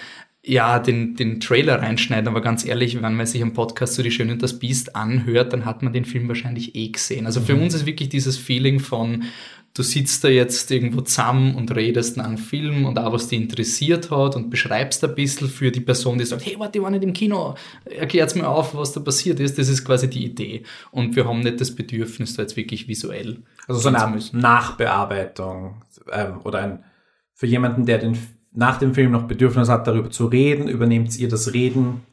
ja, den, den Trailer reinschneiden, aber ganz ehrlich, wenn man sich am Podcast so die Schöne und das Biest anhört, dann hat man den Film wahrscheinlich eh gesehen. Also für uns ist wirklich dieses Feeling von, du sitzt da jetzt irgendwo zusammen und redest nach einem Film und auch was dich interessiert hat und beschreibst ein bisschen für die Person, die sagt, hey, warte, ich war nicht im Kino, erklärt's mir auf, was da passiert ist. Das ist quasi die Idee. Und wir haben nicht das Bedürfnis, da jetzt wirklich visuell Also so eine. Nachbearbeitung ähm, oder ein für jemanden, der den nach dem Film noch Bedürfnis hat, darüber zu reden, übernehmt ihr das Reden.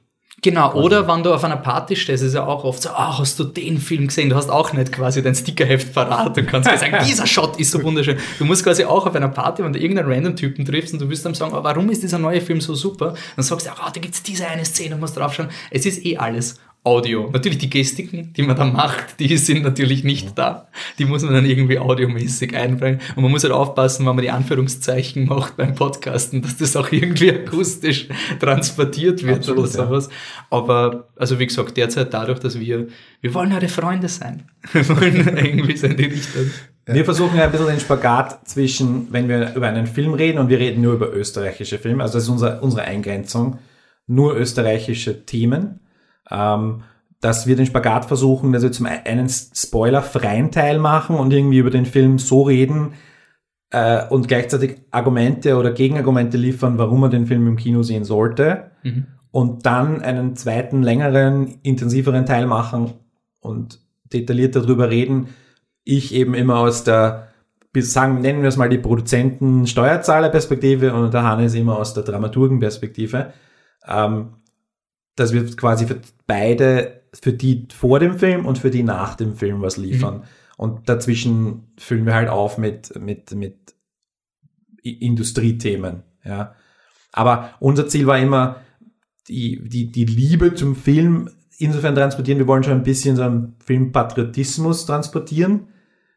Genau, oder wenn du auf einer Party stehst, ist ja auch oft so, ah, hast du den Film gesehen? Du hast auch nicht quasi dein Stickerheft parat und kannst mir sagen, *laughs* dieser Shot ist so wunderschön. Du musst quasi auch auf einer Party, wenn du irgendeinen random Typen triffst und du wirst dann sagen, ah, warum ist dieser neue Film so super? Dann sagst du, ah, da gibt's diese eine Szene, musst draufschauen. Es ist eh alles Audio. Natürlich die Gestiken, die man da macht, die sind natürlich nicht da. Die muss man dann irgendwie audiomäßig einbringen. Und man muss halt aufpassen, wenn man die Anführungszeichen macht beim Podcasten, dass das auch irgendwie akustisch transportiert wird Absolut, oder sowas. Aber, also wie gesagt, derzeit dadurch, dass wir, wir wollen eure Freunde sein. *laughs* Wir wollen irgendwie so in die Richtung. Wir versuchen ja ein bisschen den Spagat zwischen, wenn wir über einen Film reden und wir reden nur über österreichische Filme, also das ist unsere, unsere Eingrenzung, nur österreichische Themen, ähm, dass wir den Spagat versuchen, dass wir zum einen spoilerfreien Teil machen und irgendwie über den Film so reden äh, und gleichzeitig Argumente oder Gegenargumente liefern, warum man den Film im Kino sehen sollte. Und dann einen zweiten, längeren, intensiveren Teil machen und detailliert darüber reden. Ich eben immer aus der sagen, nennen wir es mal die Produzenten Steuerzahlerperspektive und der Hannes immer aus der Dramaturgenperspektive, ähm, dass wir quasi für beide, für die vor dem Film und für die nach dem Film was liefern. Mhm. Und dazwischen füllen wir halt auf mit, mit, mit Industriethemen, ja. Aber unser Ziel war immer, die, die, die Liebe zum Film insofern transportieren. Wir wollen schon ein bisschen so einen Filmpatriotismus transportieren.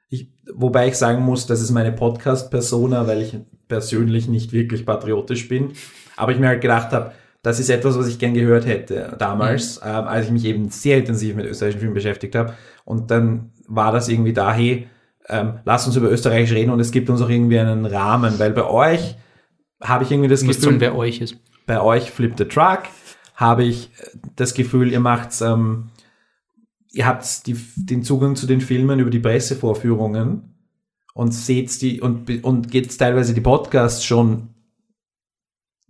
Ich, wobei ich sagen muss, das ist meine Podcast-Persona, weil ich persönlich nicht wirklich patriotisch bin. Aber ich mir halt gedacht habe, das ist etwas, was ich gern gehört hätte damals, mhm. ähm, als ich mich eben sehr intensiv mit österreichischen Filmen beschäftigt habe. Und dann war das irgendwie da, hey, ähm, lass uns über Österreich reden und es gibt uns auch irgendwie einen Rahmen, weil bei euch habe ich irgendwie das Gefühl, wer euch ist. Bei euch Flip the Truck habe ich das Gefühl, ihr macht's, ähm, ihr habt die, den Zugang zu den Filmen über die Pressevorführungen und seht die und, und geht teilweise die Podcasts schon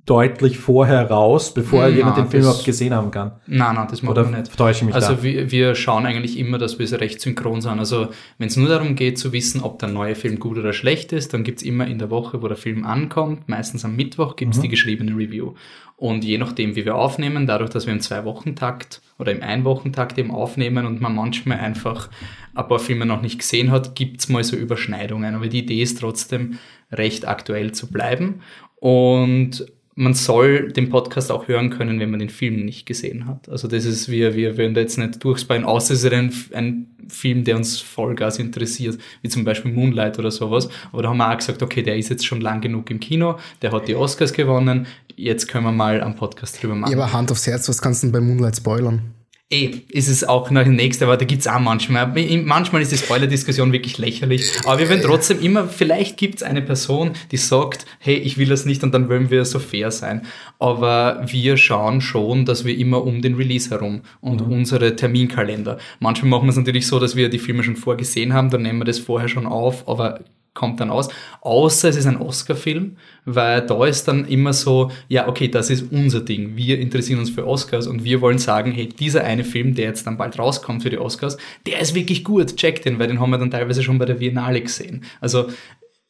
deutlich vorher raus, bevor na, jemand den Film überhaupt gesehen haben kann. Nein, nein, das machen Oder wir nicht. Täusche ich mich also da? wir, wir schauen eigentlich immer, dass wir recht synchron sind. Also wenn es nur darum geht zu wissen, ob der neue Film gut oder schlecht ist, dann gibt's immer in der Woche, wo der Film ankommt, meistens am Mittwoch, gibt's mhm. die geschriebene Review. Und je nachdem, wie wir aufnehmen, dadurch, dass wir im Zwei-Wochen-Takt oder im Ein-Wochen-Takt eben aufnehmen und man manchmal einfach ein paar Filme noch nicht gesehen hat, gibt's mal so Überschneidungen. Aber die Idee ist trotzdem, recht aktuell zu bleiben. Und man soll den Podcast auch hören können, wenn man den Film nicht gesehen hat. Also das ist, wir, wir würden da jetzt nicht durchspannen, außer es ist ein, ein Film, der uns Vollgas interessiert, wie zum Beispiel Moonlight oder sowas. Aber da haben wir auch gesagt, okay, der ist jetzt schon lang genug im Kino, der hat die Oscars gewonnen, jetzt können wir mal am Podcast drüber machen. Ja, aber Hand aufs Herz, was kannst du denn bei Moonlight spoilern? Eh, ist es auch noch nächste, aber da gibt's auch manchmal. Manchmal ist die Spoiler-Diskussion wirklich lächerlich. Aber wir werden trotzdem immer, vielleicht gibt's eine Person, die sagt, hey, ich will das nicht und dann wollen wir so fair sein. Aber wir schauen schon, dass wir immer um den Release herum und mhm. unsere Terminkalender. Manchmal machen wir es natürlich so, dass wir die Filme schon vorgesehen haben, dann nehmen wir das vorher schon auf, aber kommt dann aus. Außer es ist ein Oscar-Film, weil da ist dann immer so, ja, okay, das ist unser Ding. Wir interessieren uns für Oscars und wir wollen sagen, hey, dieser eine Film, der jetzt dann bald rauskommt für die Oscars, der ist wirklich gut, check den, weil den haben wir dann teilweise schon bei der Biennale gesehen. Also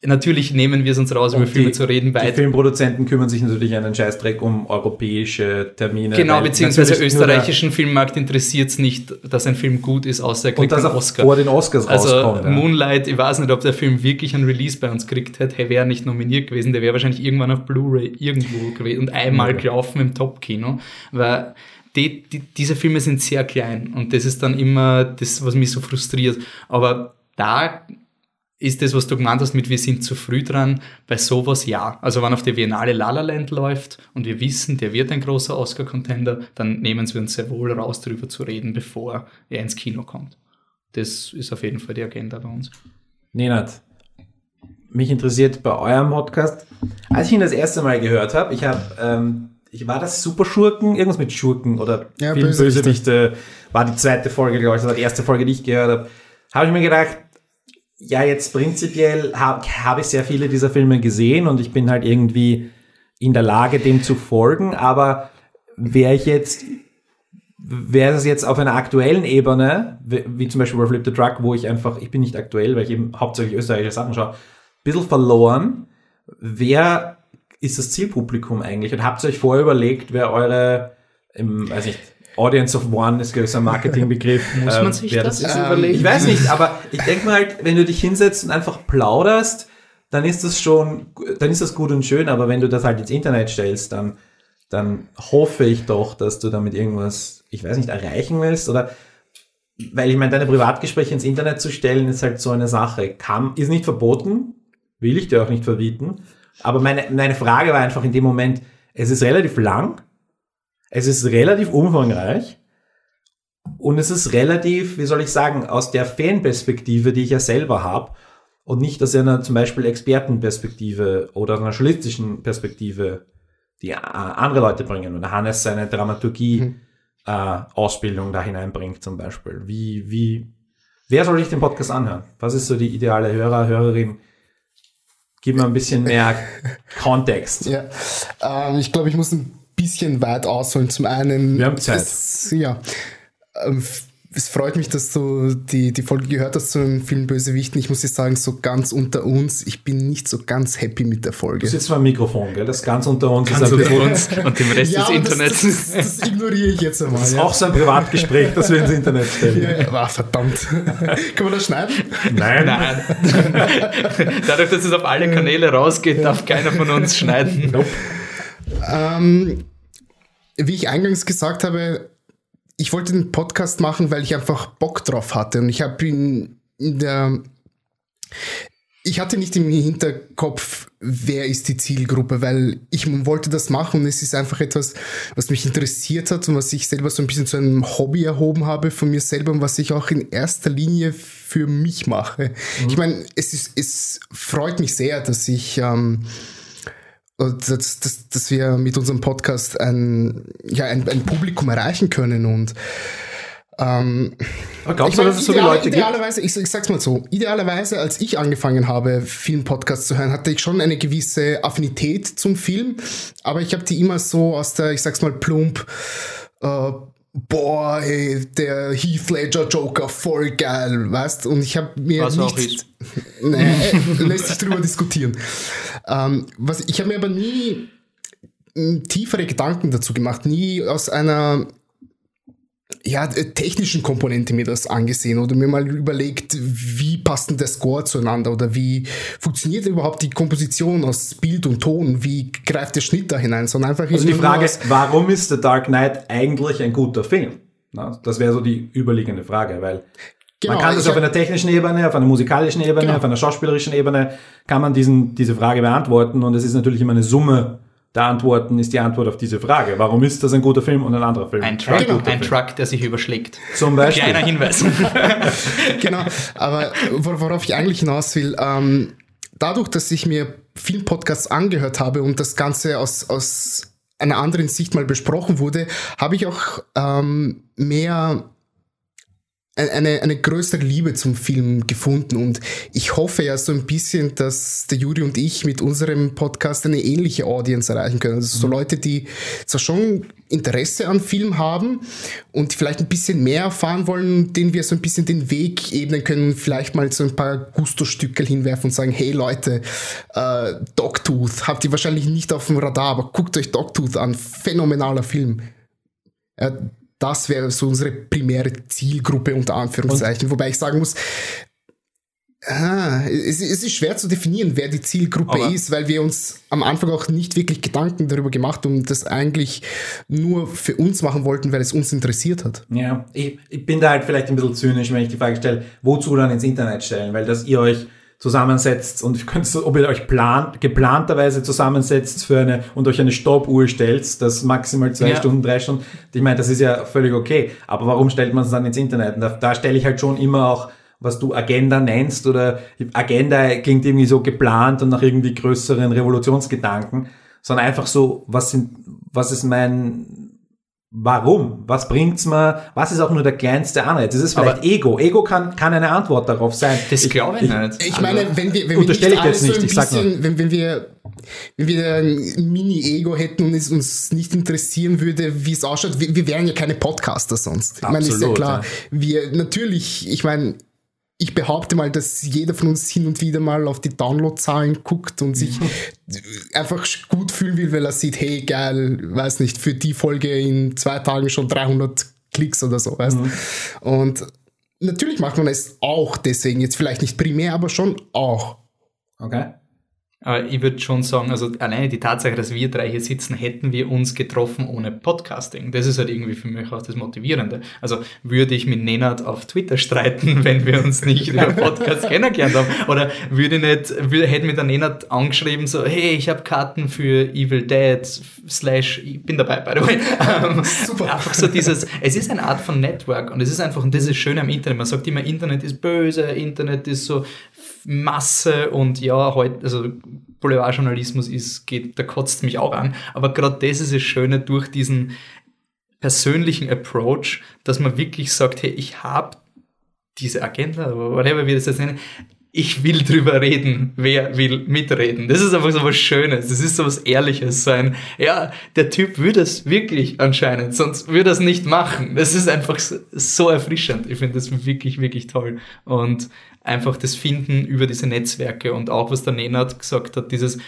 Natürlich nehmen wir es uns raus, und über Filme die, zu reden. Weil die Filmproduzenten kümmern sich natürlich einen Scheißdreck um europäische Termine. Genau, beziehungsweise österreichischen Filmmarkt interessiert es nicht, dass ein Film gut ist, außer er kriegt und einen Oscar. vor den Oscars also rauskommt. Ja. Moonlight, ich weiß nicht, ob der Film wirklich einen Release bei uns gekriegt hätte. Er wäre nicht nominiert gewesen, der wäre wahrscheinlich irgendwann auf Blu-ray irgendwo gewesen und einmal okay. gelaufen im Top-Kino. Weil die, die, diese Filme sind sehr klein und das ist dann immer das, was mich so frustriert. Aber da ist das, was du gemeint hast mit wir sind zu früh dran, bei sowas ja. Also wenn auf der Biennale La La Land läuft und wir wissen, der wird ein großer Oscar-Contender, dann nehmen wir uns sehr wohl raus, darüber zu reden, bevor er ins Kino kommt. Das ist auf jeden Fall die Agenda bei uns. Nenad, mich interessiert bei eurem Podcast, als ich ihn das erste Mal gehört habe, ich habe, ähm, ich war das Superschurken, irgendwas mit Schurken oder ja, Bösewichte, war die zweite Folge, glaube ich, das war die erste Folge, die ich gehört habe. Habe ich mir gedacht, ja, jetzt prinzipiell habe hab ich sehr viele dieser Filme gesehen und ich bin halt irgendwie in der Lage, dem zu folgen, aber wäre ich jetzt, wäre es jetzt auf einer aktuellen Ebene, wie, zum Beispiel bei Flip the Truck, wo ich einfach, ich bin nicht aktuell, weil ich eben hauptsächlich österreichische Sachen schaue, ein bisschen verloren. Wer ist das Zielpublikum eigentlich? Und habt ihr euch vorher überlegt, wer eure, im, weiß nicht, Audience of One ist, ein Marketingbegriff. *laughs* Muss man ähm, sich das, das ähm, überlegen? Ich weiß nicht, aber ich denke mal halt, wenn du dich hinsetzt und einfach plauderst, dann ist das schon, dann ist das gut und schön, aber wenn du das halt ins Internet stellst, dann, dann hoffe ich doch, dass du damit irgendwas, ich weiß nicht, erreichen willst oder, weil ich meine, deine Privatgespräche ins Internet zu stellen, ist halt so eine Sache. Kann, ist nicht verboten, will ich dir auch nicht verbieten, aber meine, meine Frage war einfach in dem Moment, es ist relativ lang, es ist relativ umfangreich und es ist relativ, wie soll ich sagen, aus der Fanperspektive, die ich ja selber habe und nicht aus einer zum Beispiel Expertenperspektive oder einer journalistischen Perspektive, die andere Leute bringen. Und Hannes seine Dramaturgie mhm. äh, da hineinbringt zum Beispiel. Wie, wie, wer soll sich den Podcast anhören? Was ist so die ideale Hörer, Hörerin? Gib mir ein bisschen mehr *laughs* Kontext. Ja, ähm, ich glaube, ich muss ein bisschen weit ausholen. Zum einen. Wir haben Zeit. Es, ja. Ähm, es freut mich, dass du die, die Folge gehört hast zu den Film Bösewichten. Ich muss dir sagen, so ganz unter uns, ich bin nicht so ganz happy mit der Folge. Du sitzt vor dem Mikrofon, gell? Das ganz unter uns ganz ist ein unter uns und dem Rest ja, des Internets. Das, das, das, ignoriere ich jetzt einmal. Das ist ja. auch so ein Privatgespräch, das wir ins Internet stellen. Ja, ja. Ah, verdammt. *laughs* Kann man das schneiden? Nein. Nein. *laughs* Dadurch, dass es auf alle Kanäle rausgeht, darf keiner von uns schneiden. Nope. Ähm, wie ich eingangs gesagt habe, ich wollte den Podcast machen, weil ich einfach Bock drauf hatte. Und ich habe ihn in der. Ich hatte nicht im Hinterkopf, wer ist die Zielgruppe, weil ich wollte das machen und es ist einfach etwas, was mich interessiert hat und was ich selber so ein bisschen zu einem Hobby erhoben habe von mir selber und was ich auch in erster Linie für mich mache. Mhm. Ich meine, es ist, es freut mich sehr, dass ich ähm, dass, dass, dass wir mit unserem Podcast ein, ja, ein, ein Publikum erreichen können und ähm, glaubst du, dass es so viele Leute idealerweise, gibt? Ich, ich sag's mal so, idealerweise, als ich angefangen habe, Filmpodcasts zu hören, hatte ich schon eine gewisse Affinität zum Film, aber ich habe die immer so aus der, ich sag's mal plump, äh, boah, ey, der Heath Ledger Joker, voll geil, weißt? Und ich habe mir was nichts, *laughs* nee, lässt sich drüber diskutieren. Ähm, was, ich habe mir aber nie tiefere Gedanken dazu gemacht, nie aus einer ja, technischen Komponente mir das angesehen oder mir mal überlegt, wie passt denn der Score zueinander oder wie funktioniert überhaupt die Komposition aus Bild und Ton, wie greift der Schnitt da hinein, sondern einfach Also die Frage ist, warum ist The Dark Knight eigentlich ein guter Film? Na, das wäre so die überliegende Frage, weil genau, man kann das auf einer technischen Ebene, auf einer musikalischen Ebene, genau. auf einer schauspielerischen Ebene, kann man diesen, diese Frage beantworten und es ist natürlich immer eine Summe der Antworten ist die Antwort auf diese Frage. Warum ist das ein guter Film und ein anderer Film? Ein Truck, genau. ein Truck der sich überschlägt. Zum Beispiel. Kleiner Hinweis. *laughs* genau, aber worauf ich eigentlich hinaus will, ähm, dadurch, dass ich mir Filmpodcasts angehört habe und das Ganze aus, aus einer anderen Sicht mal besprochen wurde, habe ich auch ähm, mehr eine, eine größere Liebe zum Film gefunden und ich hoffe ja so ein bisschen, dass der Juri und ich mit unserem Podcast eine ähnliche Audience erreichen können. Also so mhm. Leute, die zwar schon Interesse an Film haben und vielleicht ein bisschen mehr erfahren wollen, denen wir so ein bisschen den Weg ebnen können, vielleicht mal so ein paar Gusto-Stückel hinwerfen und sagen, hey Leute, äh, Dogtooth habt ihr wahrscheinlich nicht auf dem Radar, aber guckt euch Dogtooth an, phänomenaler Film. Äh, das wäre so unsere primäre Zielgruppe unter Anführungszeichen. Und? Wobei ich sagen muss, ah, es, es, ist schwer zu definieren, wer die Zielgruppe Aber ist, weil wir uns am Anfang auch nicht wirklich Gedanken darüber gemacht haben und das eigentlich nur für uns machen wollten, weil es uns interessiert hat. Ja, ich, ich bin da halt vielleicht ein bisschen zynisch, wenn ich die Frage stelle, wozu dann ins Internet stellen, weil dass ihr euch zusammensetzt und könnt, ob ihr euch plant, geplanterweise zusammensetzt für eine und euch eine Stoppuhr stellt, das maximal zwei ja. Stunden, drei Stunden. Ich meine, das ist ja völlig okay. Aber warum stellt man es dann ins Internet? Und da, da stelle ich halt schon immer auch was du Agenda nennst oder Agenda klingt irgendwie so geplant und nach irgendwie größeren Revolutionsgedanken, sondern einfach so, was sind, was ist mein Warum? Was bringt's mir? Was ist auch nur der kleinste Anreiz? Das ist vielleicht Aber Ego. Ego kann, kann eine Antwort darauf sein. Das glaube ich, ich, nicht. Ich meine, wenn wir, wenn wir nicht ich jetzt nicht, so ich sag bisschen, wenn, wenn wir, wenn wir ein Mini-Ego hätten und es uns nicht interessieren würde, wie es ausschaut, wir, wir wären ja keine Podcaster sonst. Ich Absolut, meine, ist ja klar. Ja. Wir, natürlich, ich meine, ich behaupte mal, dass jeder von uns hin und wieder mal auf die Downloadzahlen guckt und sich mhm. einfach gut fühlen will, weil er sieht, hey, geil, weiß nicht, für die Folge in zwei Tagen schon 300 Klicks oder so, weißt mhm. Und natürlich macht man es auch deswegen, jetzt vielleicht nicht primär, aber schon auch. Okay. Aber ich würde schon sagen, also alleine die Tatsache, dass wir drei hier sitzen, hätten wir uns getroffen ohne Podcasting. Das ist halt irgendwie für mich auch das Motivierende. Also würde ich mit Nenad auf Twitter streiten, *laughs* wenn wir uns nicht über Podcast *laughs* kennengelernt haben? Oder würde ich nicht, würde, hätte mir der Nenad angeschrieben, so, hey, ich habe Karten für Evil Dead, slash, ich bin dabei, by the way. *laughs* Ähm, Super. Einfach so dieses, es ist eine Art von Network und es ist einfach, und das ist schön am Internet. Man sagt immer, Internet ist böse, Internet ist so Masse und ja, heute, also Boulevardjournalismus ist, geht, da kotzt mich auch an. Aber gerade das ist das Schöne durch diesen persönlichen Approach, dass man wirklich sagt, hey, ich habe diese Agenda, whatever wir das jetzt nennen, ich will drüber reden, wer will mitreden. Das ist einfach so was Schönes, das ist so was Ehrliches, so ein, ja, der Typ würde es wirklich anscheinend, sonst würde er es nicht machen. Das ist einfach so erfrischend. Ich finde das wirklich, wirklich toll. Und einfach das Finden über diese Netzwerke und auch, was der Nenad gesagt hat, dieses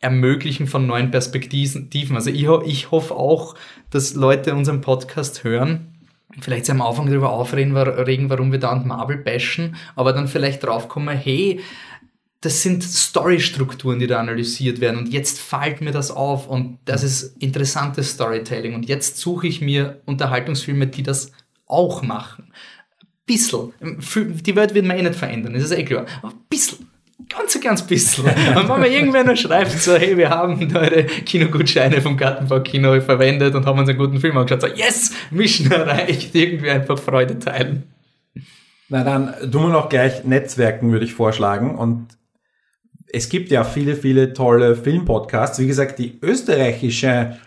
Ermöglichen von neuen Perspektiven. Also ich, ich hoffe auch, dass Leute unseren Podcast hören vielleicht am Anfang darüber aufregen, warum wir da an Marvel bashen, aber dann vielleicht draufkommen, hey, das sind Storystrukturen, die da analysiert werden und jetzt fällt mir das auf und das ist interessantes Storytelling und jetzt suche ich mir Unterhaltungsfilme, die das auch machen. Bissl. Die Welt wird man eh nicht verändern, das ist eh klar. Aber bissl ganz, ganz bisschen. *laughs* Und wenn man irgendwer noch schreibt, so, hey, wir haben eure Kinogutscheine vom Gartenbaukino verwendet und haben uns einen guten Film angeschaut, so, yes, Mission erreicht, irgendwie einfach Freude teilen. Na dann tun wir noch gleich Netzwerken, würde ich vorschlagen. Und es gibt ja viele, viele tolle Filmpodcasts. Wie gesagt, die österreichische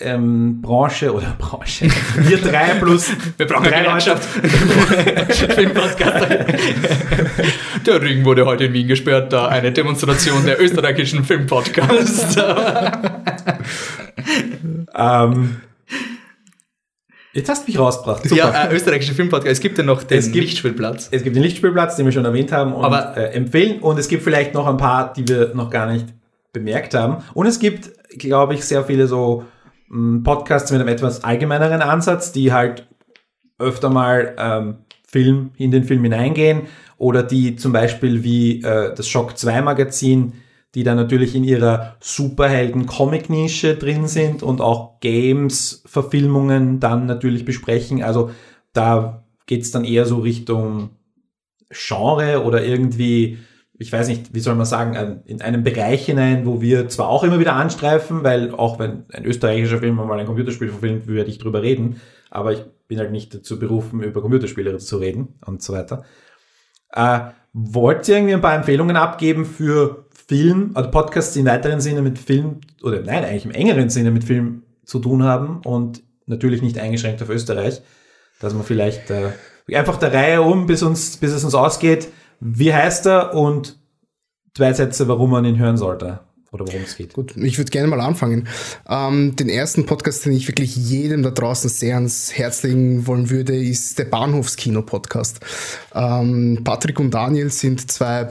ähm, Branche oder *laughs* Branche. Wir drei plus. Wir brauchen drei Leute. *laughs* der Ring wurde heute in Wien gesperrt, da eine Demonstration der österreichischen Filmpodcasts. ähm, Jetzt hast du mich rausgebracht. Super. Ja, äh, österreichische Filmpodcast. Es gibt ja noch den es gibt, Lichtspielplatz. Es gibt den Lichtspielplatz, den wir schon erwähnt haben und Aber, äh, empfehlen. Und es gibt vielleicht noch ein paar, die wir noch gar nicht bemerkt haben. Und es gibt, glaube ich, sehr viele so Podcasts mit einem etwas allgemeineren Ansatz, die halt öfter mal ähm, Film in den Film hineingehen oder die zum Beispiel wie äh, das Shock 2 Magazin, die dann natürlich in ihrer Superhelden-Comic-Nische drin sind und auch Games-Verfilmungen dann natürlich besprechen. Also da geht's dann eher so Richtung Genre oder irgendwie ich weiß nicht, wie soll man sagen, in einen Bereich hinein, wo wir zwar auch immer wieder anstreifen, weil auch wenn ein österreichischer Film mal ein Computerspiel verfilmt, würde ich drüber reden, aber ich bin halt nicht dazu berufen, über Computerspiele zu reden und so weiter. Äh, wollt ihr irgendwie ein paar Empfehlungen abgeben für Film, oder Podcasts, die im weiteren Sinne mit Film, oder nein, eigentlich im engeren Sinne mit Film zu tun haben und natürlich nicht eingeschränkt auf Österreich, dass man vielleicht äh, einfach der Reihe um, bis, uns, bis es uns ausgeht, wie heißt er und zwei Sätze, warum man ihn hören sollte oder worum es geht. Gut, ich würde gerne mal anfangen. Ähm, den ersten Podcast, den ich wirklich jedem da draußen sehr ans Herz legen wollen würde, ist der Bahnhofskino-Podcast. Ähm, Patrick und Daniel sind zwei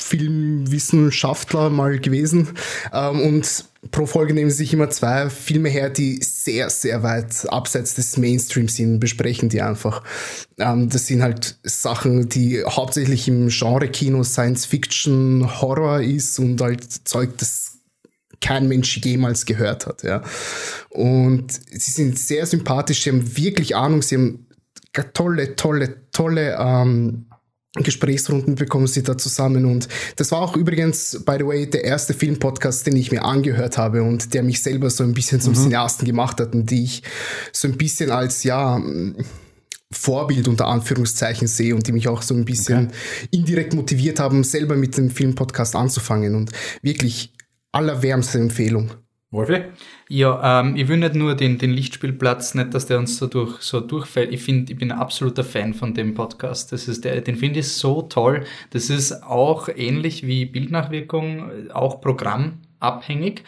Filmwissenschaftler mal gewesen ähm, und pro Folge nehmen sie sich immer zwei Filme her, die sehr, sehr weit abseits des Mainstreams sind, besprechen die einfach. Ähm, das sind halt Sachen, die hauptsächlich im Genre-Kino Science Fiction, Horror ist und halt Zeug, das kein Mensch jemals gehört hat, ja. Und sie sind sehr sympathisch, sie haben wirklich Ahnung, sie haben tolle, tolle, tolle ähm, Gesprächsrunden bekommen sie da zusammen und das war auch übrigens, by the way, der erste Filmpodcast, den ich mir angehört habe und der mich selber so ein bisschen zum mhm. Cineasten gemacht hat und die ich so ein bisschen als, ja, Vorbild unter Anführungszeichen sehe und die mich auch so ein bisschen okay. indirekt motiviert haben, selber mit dem Filmpodcast anzufangen und wirklich allerwärmste Empfehlung. Wolfi? Ja, ähm, ich will nicht nur den, den Lichtspielplatz, nicht, dass der uns so, durch, so durchfällt. Ich finde, ich bin ein absoluter Fan von dem Podcast. Das ist der, den finde ich so toll. Das ist auch ähnlich wie Bildnachwirkung, auch programmabhängig.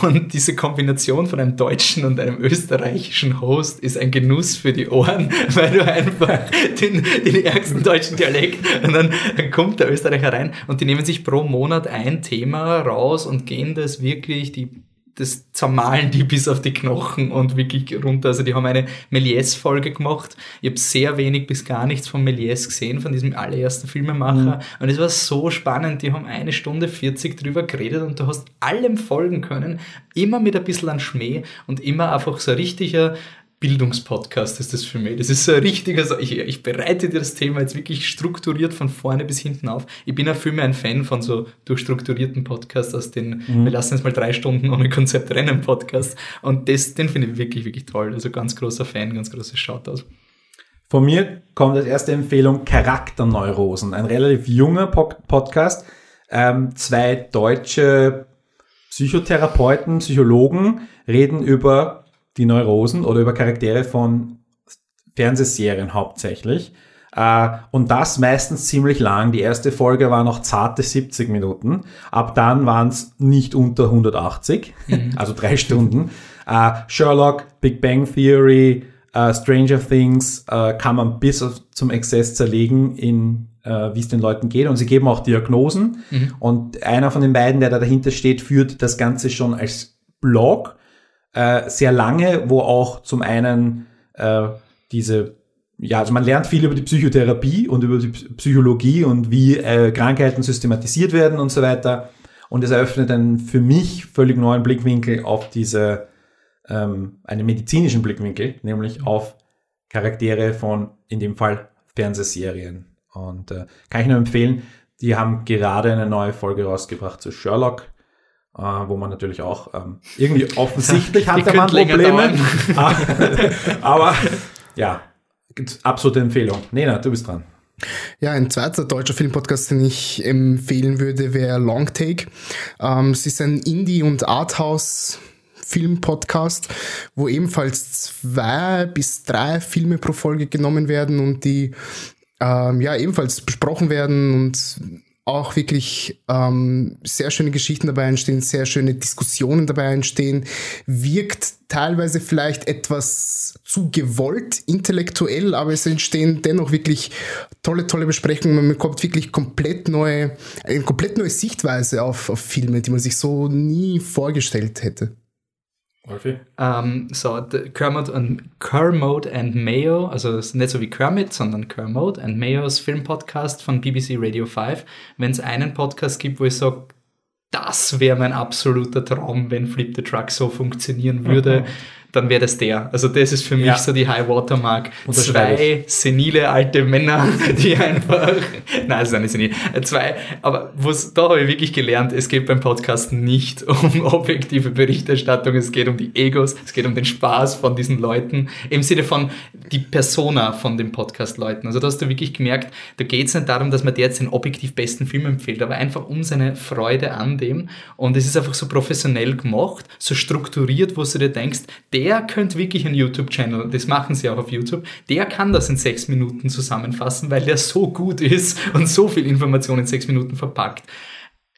Und diese Kombination von einem deutschen und einem österreichischen Host ist ein Genuss für die Ohren, *laughs* weil du einfach den, den ärgsten deutschen Dialekt und dann, dann kommt der Österreicher rein und die nehmen sich pro Monat ein Thema raus und gehen das wirklich, die das zermahlen die bis auf die Knochen und wirklich runter. Also die haben eine Méliès-Folge gemacht. Ich habe sehr wenig bis gar nichts von Méliès gesehen, von diesem allerersten Filmemacher. Mhm. Und es war so spannend. Die haben eine Stunde 40 drüber geredet und du hast allem folgen können. Immer mit ein bisschen an Schmäh und immer einfach so richtiger Bildungspodcast ist das für mich. Das ist so ein richtiger, so, ich, ich bereite dir das Thema jetzt wirklich strukturiert von vorne bis hinten auf. Ich bin auch viel mehr ein Fan von so durchstrukturierten Podcasts als den, mhm. wir lassen jetzt mal drei Stunden ohne Konzept rennen Podcast. Und das, den finde ich wirklich, wirklich toll. Also ganz großer Fan, ganz großes Shoutout. Von mir kommt als erste Empfehlung Charakterneurosen. Ein relativ junger Podcast. Ähm, zwei deutsche Psychotherapeuten, Psychologen reden über die Neurosen oder über Charaktere von Fernsehserien hauptsächlich. Äh, und das meistens ziemlich lang. Die erste Folge war noch zarte 70 Minuten. Ab dann waren es nicht unter 180, mhm. also drei Stunden. Äh, Sherlock, Big Bang Theory, äh, Stranger Things äh, kann man bis zum Exzess zerlegen in äh, wie es den Leuten geht. Und sie geben auch Diagnosen. Mhm. Und einer von den beiden, der da dahinter steht, führt das Ganze schon als Blog äh, sehr lange, wo auch zum einen äh, diese ja, also man lernt viel über die Psychotherapie und über die Psychologie und wie äh, Krankheiten systematisiert werden und so weiter. Und es eröffnet einen für mich völlig neuen Blickwinkel auf diese, ähm, einen medizinischen Blickwinkel, nämlich auf Charaktere von, in dem Fall, Fernsehserien. Und äh, kann ich nur empfehlen, die haben gerade eine neue Folge rausgebracht zu Sherlock, äh, wo man natürlich auch ähm, irgendwie *laughs* offensichtlich hat der Mann Probleme. *laughs* aber ja, absolute Empfehlung. Nena, du bist dran. Ja, ein zweiter deutscher Filmpodcast, den ich empfehlen würde, wäre Long Take. Ähm, es ist ein Indie- und Arthouse Film-Podcast, wo ebenfalls zwei bis drei Filme pro Folge genommen werden und die ähm, ja ebenfalls besprochen werden und auch wirklich ähm, sehr schöne Geschichten dabei entstehen, sehr schöne Diskussionen dabei entstehen, wirkt teilweise vielleicht etwas zu gewollt intellektuell, aber es entstehen dennoch wirklich tolle, tolle Besprechungen. Man bekommt wirklich komplett neue, eine komplett neue Sichtweise auf, auf Filme, die man sich so nie vorgestellt hätte. Wolfi? Um, so, Kermit und Kermode and Mayo, also nicht so wie Kermit, sondern Kermode and Mayos Filmpodcast von BBC Radio 5. Wenn es einen Podcast gibt, wo ich sage, das wäre mein absoluter Traum, wenn Flip the Truck so funktionieren würde. Mhm *laughs* dann wäre das der. Also das ist für mich ja. so die High Watermark. Zwei senile alte Männer, *laughs* die einfach, nein, es ist eine senil, zwei, aber was, da habe ich wirklich gelernt, es geht beim Podcast nicht *laughs* um objektive Berichterstattung, es geht um die Egos, es geht um den Spaß von diesen Leuten, im Sinne von die Persona von den Podcast-Leuten. Also da hast du wirklich gemerkt, da geht es nicht darum, dass man dir jetzt den objektiv besten Film empfiehlt, aber einfach um seine Freude an dem und es ist einfach so professionell gemacht, so strukturiert, wo du dir denkst, der könnte wirklich einen YouTube-Channel, das machen sie auch auf YouTube, der kann das in sechs Minuten zusammenfassen, weil der so gut ist und so viel Information in sechs Minuten verpackt.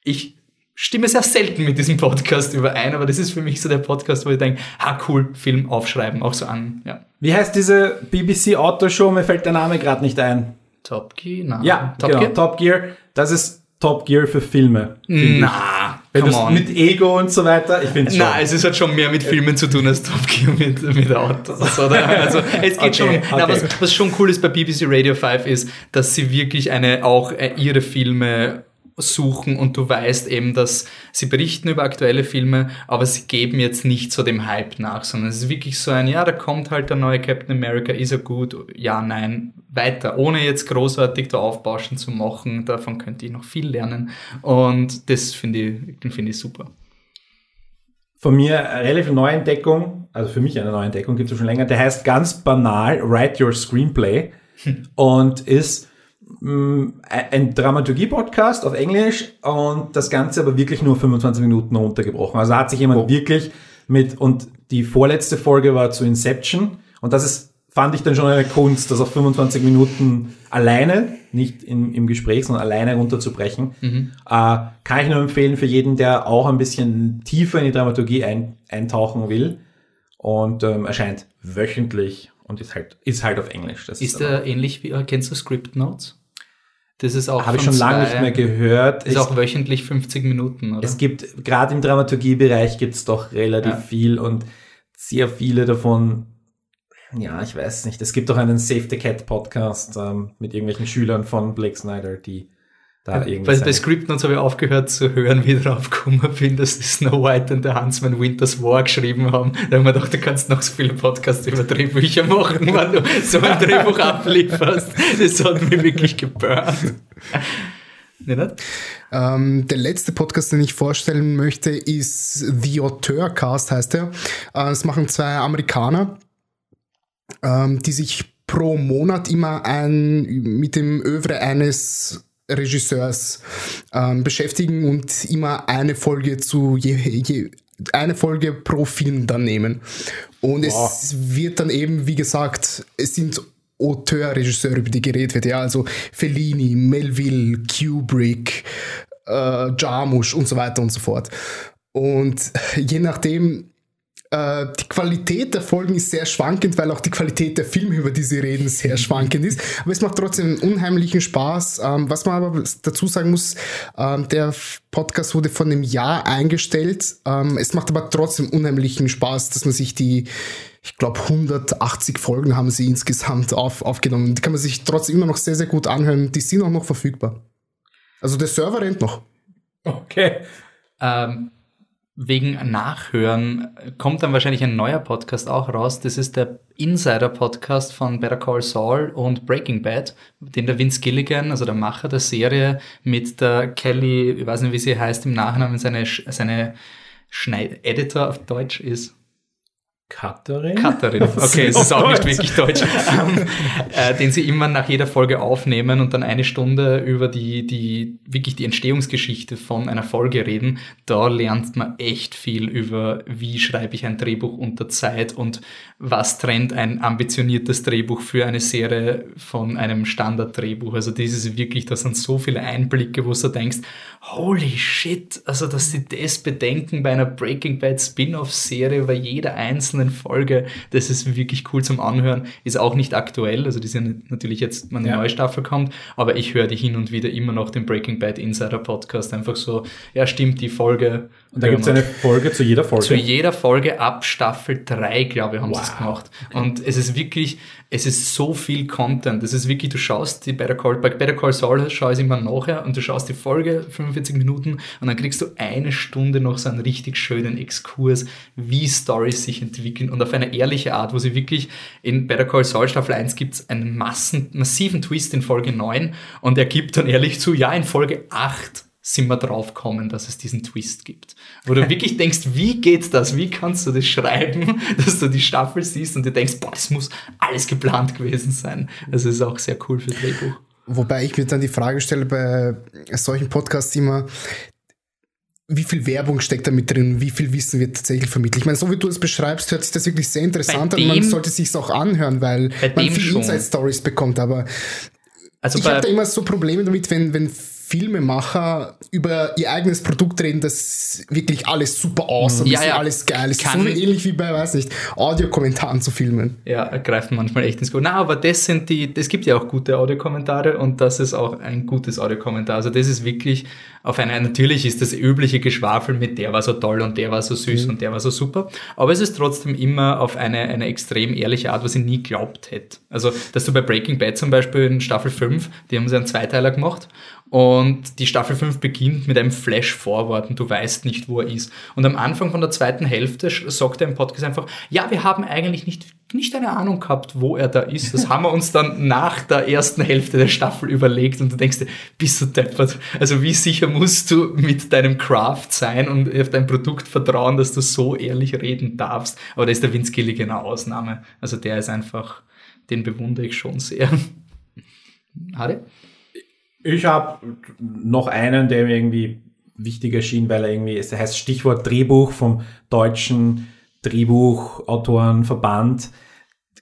Ich stimme sehr selten mit diesem Podcast überein, aber das ist für mich so der Podcast, wo ich denke, ah cool, Film aufschreiben, auch so an. Ja. Wie heißt diese BBC Auto Show? Mir fällt der Name gerade nicht ein. Top Gear? Nein. Ja, Top genau, Gear. Top Gear. Das ist Top Gear für Filme. Na, wenn du mit Ego und so weiter, ich finde schon. Nein, es ist halt schon mehr mit Filmen zu tun als Top Gear mit, mit Autos. Oder? Also es geht *laughs* okay, schon. Okay. Na, was, was schon cool ist bei BBC Radio 5 ist, dass sie wirklich eine auch äh, ihre Filme suchen und du weißt eben, dass sie berichten über aktuelle Filme, aber sie geben jetzt nicht so dem Hype nach, sondern es ist wirklich so ein, ja, da kommt halt der neue Captain America, ist er gut? Ja, nein, weiter, ohne jetzt großartig da Aufbauschen zu machen, davon könnte ich noch viel lernen und das finde ich, finde ich super. Von mir eine relativ neue Entdeckung, also für mich eine neue Entdeckung, gibt es schon länger, der heißt ganz banal Write Your Screenplay und ist ein Dramaturgie-Podcast auf Englisch und das Ganze aber wirklich nur 25 Minuten runtergebrochen. Also hat sich jemand oh. wirklich mit, und die vorletzte Folge war zu Inception und das ist, fand ich dann schon eine Kunst, das auf 25 Minuten alleine, nicht im, im Gespräch, sondern alleine runterzubrechen. Mhm. Äh, kann ich nur empfehlen für jeden, der auch ein bisschen tiefer in die Dramaturgie ein, eintauchen will und ähm, erscheint wöchentlich und ist halt, ist halt auf Englisch. Das ist, ist der ähnlich wie, kennst du Script Notes? Das ist auch. Habe ich schon lange nicht mehr gehört. Ist ich, auch wöchentlich 50 Minuten, oder? Es gibt, gerade im Dramaturgiebereich gibt es doch relativ ja. viel und sehr viele davon, ja, ich weiß nicht. Es gibt auch einen Save the Cat Podcast ähm, mit irgendwelchen Schülern von Blake Snyder, die da ja, bei, bei Scriptnotes habe ich aufgehört zu hören, wie ich drauf gekommen *laughs* bin, dass die Snow White und der Huntsman Winter's War geschrieben haben. Da haben wir gedacht, du kannst noch so viele Podcasts über Drehbücher machen, wenn du so ein Drehbuch *laughs* ablieferst. Das hat mich wirklich geburnt. Ähm, der letzte Podcast, den ich vorstellen möchte, ist The Auteur Cast, heißt er. Äh, das machen zwei Amerikaner, ähm, die sich pro Monat immer ein, mit dem Övre eines Regisseurs ähm, beschäftigen und immer eine Folge zu je, je, eine Folge pro Film dann nehmen. Und wow. es wird dann eben, wie gesagt, es sind Auteur, Regisseur, über die geredet wird. Ja, also Fellini, Melville, Kubrick, äh, Jarmusch und so weiter und so fort. Und je nachdem, die Qualität der Folgen ist sehr schwankend, weil auch die Qualität der Filme, über die sie reden, sehr schwankend ist. Aber es macht trotzdem unheimlichen Spaß. Ähm, was man aber dazu sagen muss, ähm, der Podcast wurde von einem Jahr eingestellt. Ähm, es macht aber trotzdem unheimlichen Spaß, dass man sich die, ich glaube, 180 Folgen haben sie insgesamt auf, aufgenommen. Die kann man sich trotzdem immer noch sehr, sehr gut anhören. Die sind auch noch verfügbar. Also der Server rennt noch. Okay. Ähm, wegen Nachhören kommt dann wahrscheinlich ein neuer Podcast auch raus. Das ist der Insider-Podcast von Better Call Saul und Breaking Bad, den der Vince Gilligan, also der Macher der Serie, mit der Kelly, ich weiß nicht, wie sie heißt im Nachnamen, seine, seine Schneid Editor auf Deutsch ist. Katharin? Katharin, *laughs* okay, es ist auch nicht wirklich deutsch. *laughs* ähm, äh, den sie immer nach jeder Folge aufnehmen und dann eine Stunde über die, die, wirklich die Entstehungsgeschichte von einer Folge reden. Da lernt man echt viel über, wie schreibe ich ein Drehbuch unter Zeit und was trennt ein ambitioniertes Drehbuch für eine Serie von einem Standarddrehbuch. Also das ist wirklich, da sind so viele Einblicke, wo du denkst, holy shit, also dass sie das bedenken bei einer Breaking Bad Spin-off-Serie über jeder einzelnen Folge, das ist wirklich cool zum Anhören, ist auch nicht aktuell, also die sind natürlich jetzt, wenn eine ja. neue Staffel kommt, aber ich höre die hin und wieder immer noch den Breaking Bad Insider Podcast, einfach so, ja stimmt, die Folge. Und da gibt es eine Folge zu jeder Folge? Zu jeder Folge ab Staffel 3, glaube ich, haben wow. sie es gemacht. Und es ist wirklich, es ist so viel Content. Es ist wirklich, du schaust die Better Call, bei Better Call Saul schaue ich immer nachher und du schaust die Folge 45 Minuten und dann kriegst du eine Stunde noch so einen richtig schönen Exkurs, wie Stories sich entwickeln und auf eine ehrliche Art, wo sie wirklich in Better Call Saul Staffel 1 gibt es einen massen, massiven Twist in Folge 9 und er gibt dann ehrlich zu, ja, in Folge 8 sind wir drauf kommen, dass es diesen Twist gibt. Wo du wirklich denkst, wie geht das? Wie kannst du das schreiben, *laughs* dass du die Staffel siehst und du denkst, boah, das muss alles geplant gewesen sein. Also ist auch sehr cool für Drehbuch. Wobei ich mir dann die Frage stelle bei solchen Podcasts immer, wie viel Werbung steckt da mit drin, wie viel Wissen wird tatsächlich vermittelt. Ich meine, so wie du es beschreibst, hört sich das wirklich sehr interessant an. Man sollte sich auch anhören, weil man viele Inside-Stories bekommt, aber also ich habe da immer so Probleme damit, wenn, wenn Filmemacher über ihr eigenes Produkt reden, das wirklich alles super awesome ja, ist, ja. alles geil ist. Kann so ähnlich wie bei, weiß nicht, Audiokommentaren zu filmen. Ja, greift manchmal echt ins Gut. Na, aber das sind die, es gibt ja auch gute Audiokommentare und das ist auch ein gutes Audiokommentar. Also das ist wirklich auf eine, natürlich ist das übliche Geschwafel mit der war so toll und der war so süß mhm. und der war so super, aber es ist trotzdem immer auf eine, eine extrem ehrliche Art, was ich nie glaubt hätte. Also, dass du bei Breaking Bad zum Beispiel in Staffel 5, die haben sie einen Zweiteiler gemacht und die Staffel 5 beginnt mit einem Flash-Forward und du weißt nicht, wo er ist. Und am Anfang von der zweiten Hälfte sagt er im Podcast einfach, ja, wir haben eigentlich nicht, nicht eine Ahnung gehabt, wo er da ist. Das haben wir uns dann nach der ersten Hälfte der Staffel überlegt und du denkst dir, bist du deppert? Also wie sicher musst du mit deinem Craft sein und auf dein Produkt vertrauen, dass du so ehrlich reden darfst? Aber da ist der Vince Gilligan eine Ausnahme. Also der ist einfach, den bewundere ich schon sehr. Harry? Ich habe noch einen, der mir irgendwie wichtig erschien, weil er irgendwie, es heißt Stichwort Drehbuch vom deutschen Drehbuchautorenverband,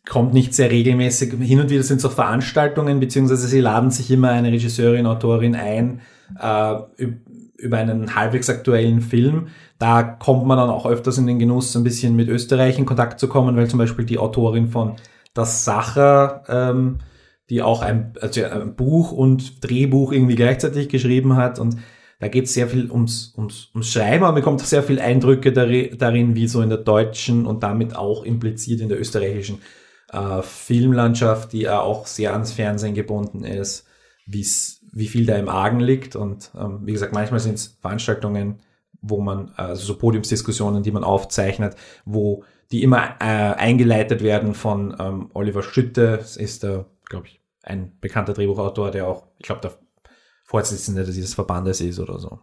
kommt nicht sehr regelmäßig. Hin und wieder sind es auch Veranstaltungen, beziehungsweise sie laden sich immer eine Regisseurin, Autorin ein äh, über einen halbwegs aktuellen Film. Da kommt man dann auch öfters in den Genuss, ein bisschen mit Österreich in Kontakt zu kommen, weil zum Beispiel die Autorin von Das Sacher ähm, die auch ein, also ein Buch und Drehbuch irgendwie gleichzeitig geschrieben hat und da geht es sehr viel ums, ums, ums Schreiben, aber man bekommt sehr viel Eindrücke darin, wie so in der deutschen und damit auch impliziert in der österreichischen äh, Filmlandschaft, die ja auch sehr ans Fernsehen gebunden ist, wie viel da im Argen liegt. Und ähm, wie gesagt, manchmal sind es Veranstaltungen, wo man, also so Podiumsdiskussionen, die man aufzeichnet, wo die immer äh, eingeleitet werden von ähm, Oliver Schütte, das ist der, glaube ich, ein bekannter Drehbuchautor, der auch, ich glaube, der Vorsitzende dieses Verbandes ist oder so.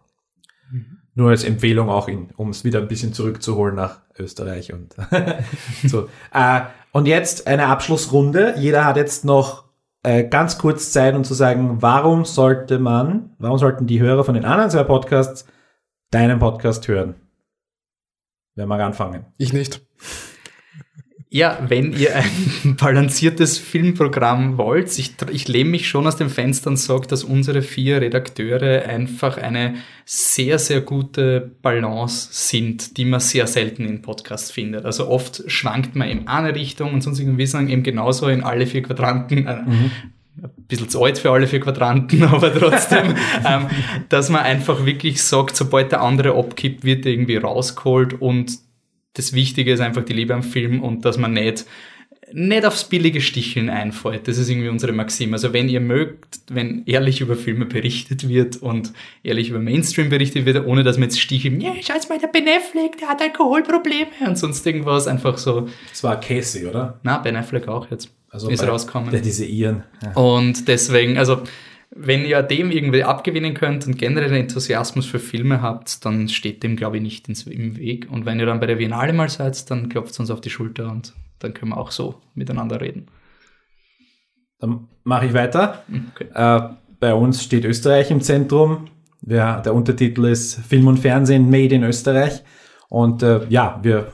Mhm. Nur als Empfehlung auch, um es wieder ein bisschen zurückzuholen nach Österreich und *laughs* so. Äh, und jetzt eine Abschlussrunde. Jeder hat jetzt noch äh, ganz kurz Zeit, um zu sagen, warum sollte man, warum sollten die Hörer von den anderen zwei Podcasts deinen Podcast hören? Wer mag anfangen? Ich nicht Ja, wenn ihr ein *laughs* balanciertes Filmprogramm wollt, ich, ich lehne mich schon aus dem Fenster und sage, dass unsere vier Redakteure einfach eine sehr, sehr gute Balance sind, die man sehr selten in Podcasts findet. Also oft schwankt man in eine Richtung und sonst irgendwie sagen eben genauso in alle vier Quadranten. Äh, mhm. Ein bisschen zu alt für alle vier Quadranten, *laughs* aber trotzdem, ähm, dass man einfach wirklich sagt, sobald der andere abkippt, wird er irgendwie rausgeholt und das Wichtige ist einfach die Liebe am Film und dass man nicht nicht aufs billige Sticheln einfällt. Das ist irgendwie unsere Maxime. Also wenn ihr mögt, wenn ehrlich über Filme berichtet wird und ehrlich über Mainstream berichtet wird, ohne dass man jetzt sticheln, ja, schau mal, der Ben Affleck, der hat Alkoholprobleme und sonst irgendwas, einfach so. Das war Casey, oder? Na, Ben Affleck auch jetzt. Also ist rauskommen. Der diese Iren. Ja. Und deswegen, also wenn ihr dem irgendwie abgewinnen könnt und generell Enthusiasmus für Filme habt, dann steht dem, glaube ich, nicht ins, im Weg. Und wenn ihr dann bei der Biennale mal seid, dann klopft uns auf die Schulter und dann können wir auch so miteinander reden. Dann mache ich weiter. Okay. Äh, bei uns steht Österreich im Zentrum. Ja, der Untertitel ist Film und Fernsehen Made in Österreich. Und äh, ja, wir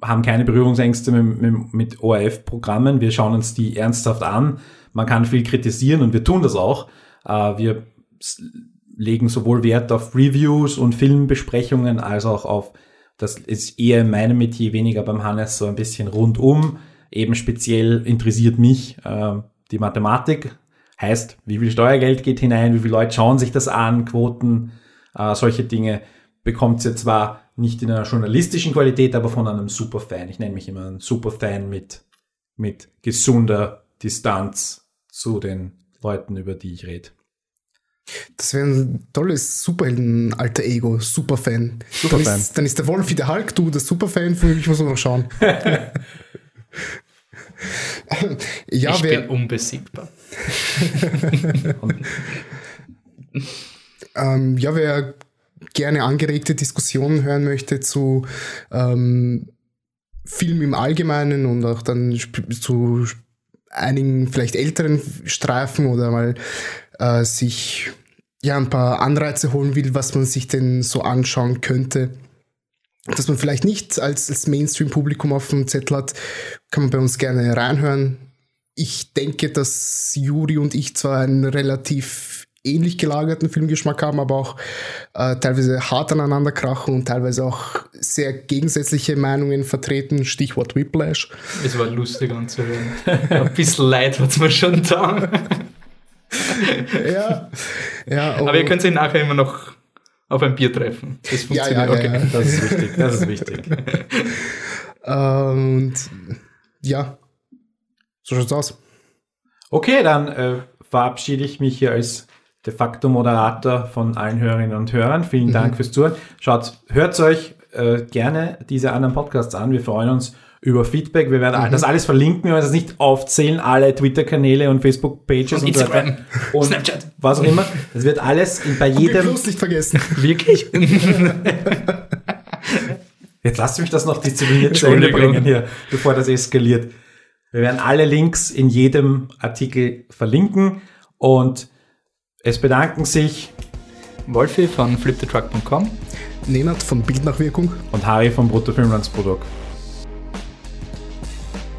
haben keine Berührungsängste mit, mit, mit ORF-Programmen. Wir schauen uns die ernsthaft an. Man kann viel kritisieren und wir tun das auch. Äh, wir legen sowohl Wert auf Reviews und Filmbesprechungen als auch auf, das ist eher in meinem Metier, weniger beim Hannes, so ein bisschen rundum. Eben speziell interessiert mich äh, die Mathematik. Heißt, wie viel Steuergeld geht hinein, wie viele Leute schauen sich das an, Quoten, äh, solche Dinge bekommt ihr zwar nicht in einer journalistischen Qualität, aber von einem Superfan. Ich nenne mich immer ein Superfan mit, mit gesunder Distanz zu den Leuten, über die ich rede. Das wäre ein tolles Superhelden-alter Ego, Superfan. Superfan. Dann ist, dann ist der Wolf wie der Hulk, du der Superfan, für mich muss man noch schauen. *laughs* ja, ich wer, bin unbesiegbar. *laughs* ähm, ja, wer gerne angeregte Diskussionen hören möchte zu ähm, Film im Allgemeinen und auch dann zu einigen vielleicht älteren Streifen oder mal äh, sich ja ein paar Anreize holen will, was man sich denn so anschauen könnte, dass man vielleicht nicht als, als Mainstream-Publikum auf dem Zettel hat, kann man bei uns gerne reinhören. Ich denke, dass Juri und ich zwar einen relativ ähnlich gelagerten Filmgeschmack haben, aber auch äh, teilweise hart aneinander krachen und teilweise auch sehr gegensätzliche Meinungen vertreten. Stichwort Whiplash. Es war lustig anzuhören. *laughs* Ein bisschen leid hat es mir schon da. ja, ja. Aber ihr könnt sich nachher immer noch auf ein Bier treffen. Das funktioniert. Ja, ja, okay. ja, Das ist wichtig. Das ist wichtig. *laughs* und ja, so schaut's aus. Okay, dann äh, verabschiede ich mich hier als de facto Moderator von allen Hörerinnen und Hörern. Vielen mhm. Dank fürs Zuhören. Schaut, hört euch äh, gerne diese anderen Podcasts an. Wir freuen uns über Feedback. Wir werden mhm. das alles verlinken. Wir werden das nicht aufzählen, alle Twitter-Kanäle und Facebook-Pages und, Instagram, so und Snapchat. was auch immer. Das wird alles bei jedem. bloß nicht vergessen. Wirklich. *laughs* *laughs* Jetzt lasst mich das noch diszipliniert zu Ende bringen hier, bevor das eskaliert. Wir werden alle Links in jedem Artikel verlinken und es bedanken sich Wolfi von fliptetruck.com, Nenad von Bildnachwirkung und Harry von Bruttofilmlandsprodukt.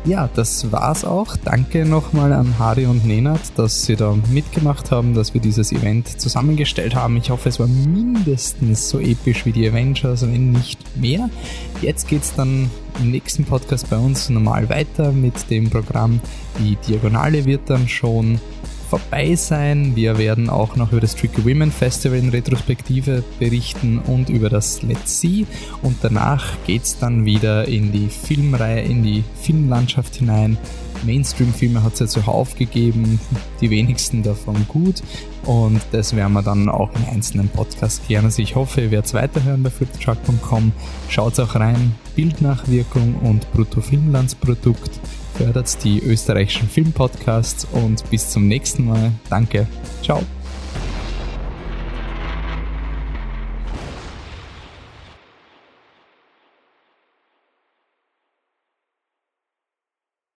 Ja, das war's auch. Danke nochmal an Harry und Nenad, dass sie da mitgemacht haben, dass wir dieses Event zusammengestellt haben. Ich hoffe, es war mindestens so episch wie die Avengers, wenn nicht mehr. Jetzt geht's dann im nächsten Podcast bei uns normal weiter mit dem Programm. Die Diagonale wird dann schon vorbei sein. Wir werden auch noch über das Tricky Women Festival in Retrospektive berichten und über das Let's See. Und danach geht es dann wieder in die Filmreihe, in die Filmlandschaft hinein. Mainstream-Filme hat es ja zuhauf gegeben, die wenigsten davon gut. Und das werden wir dann auch in einzelnen Podcasts klären. Also ich hoffe, ihr werdet weiterhören bei fliptruck.com. Schaut auch rein. Bildnachwirkung und Bruttofilmlandsprodukt fördert die österreichischen Filmpodcasts und bis zum nächsten Mal. Danke. Ciao.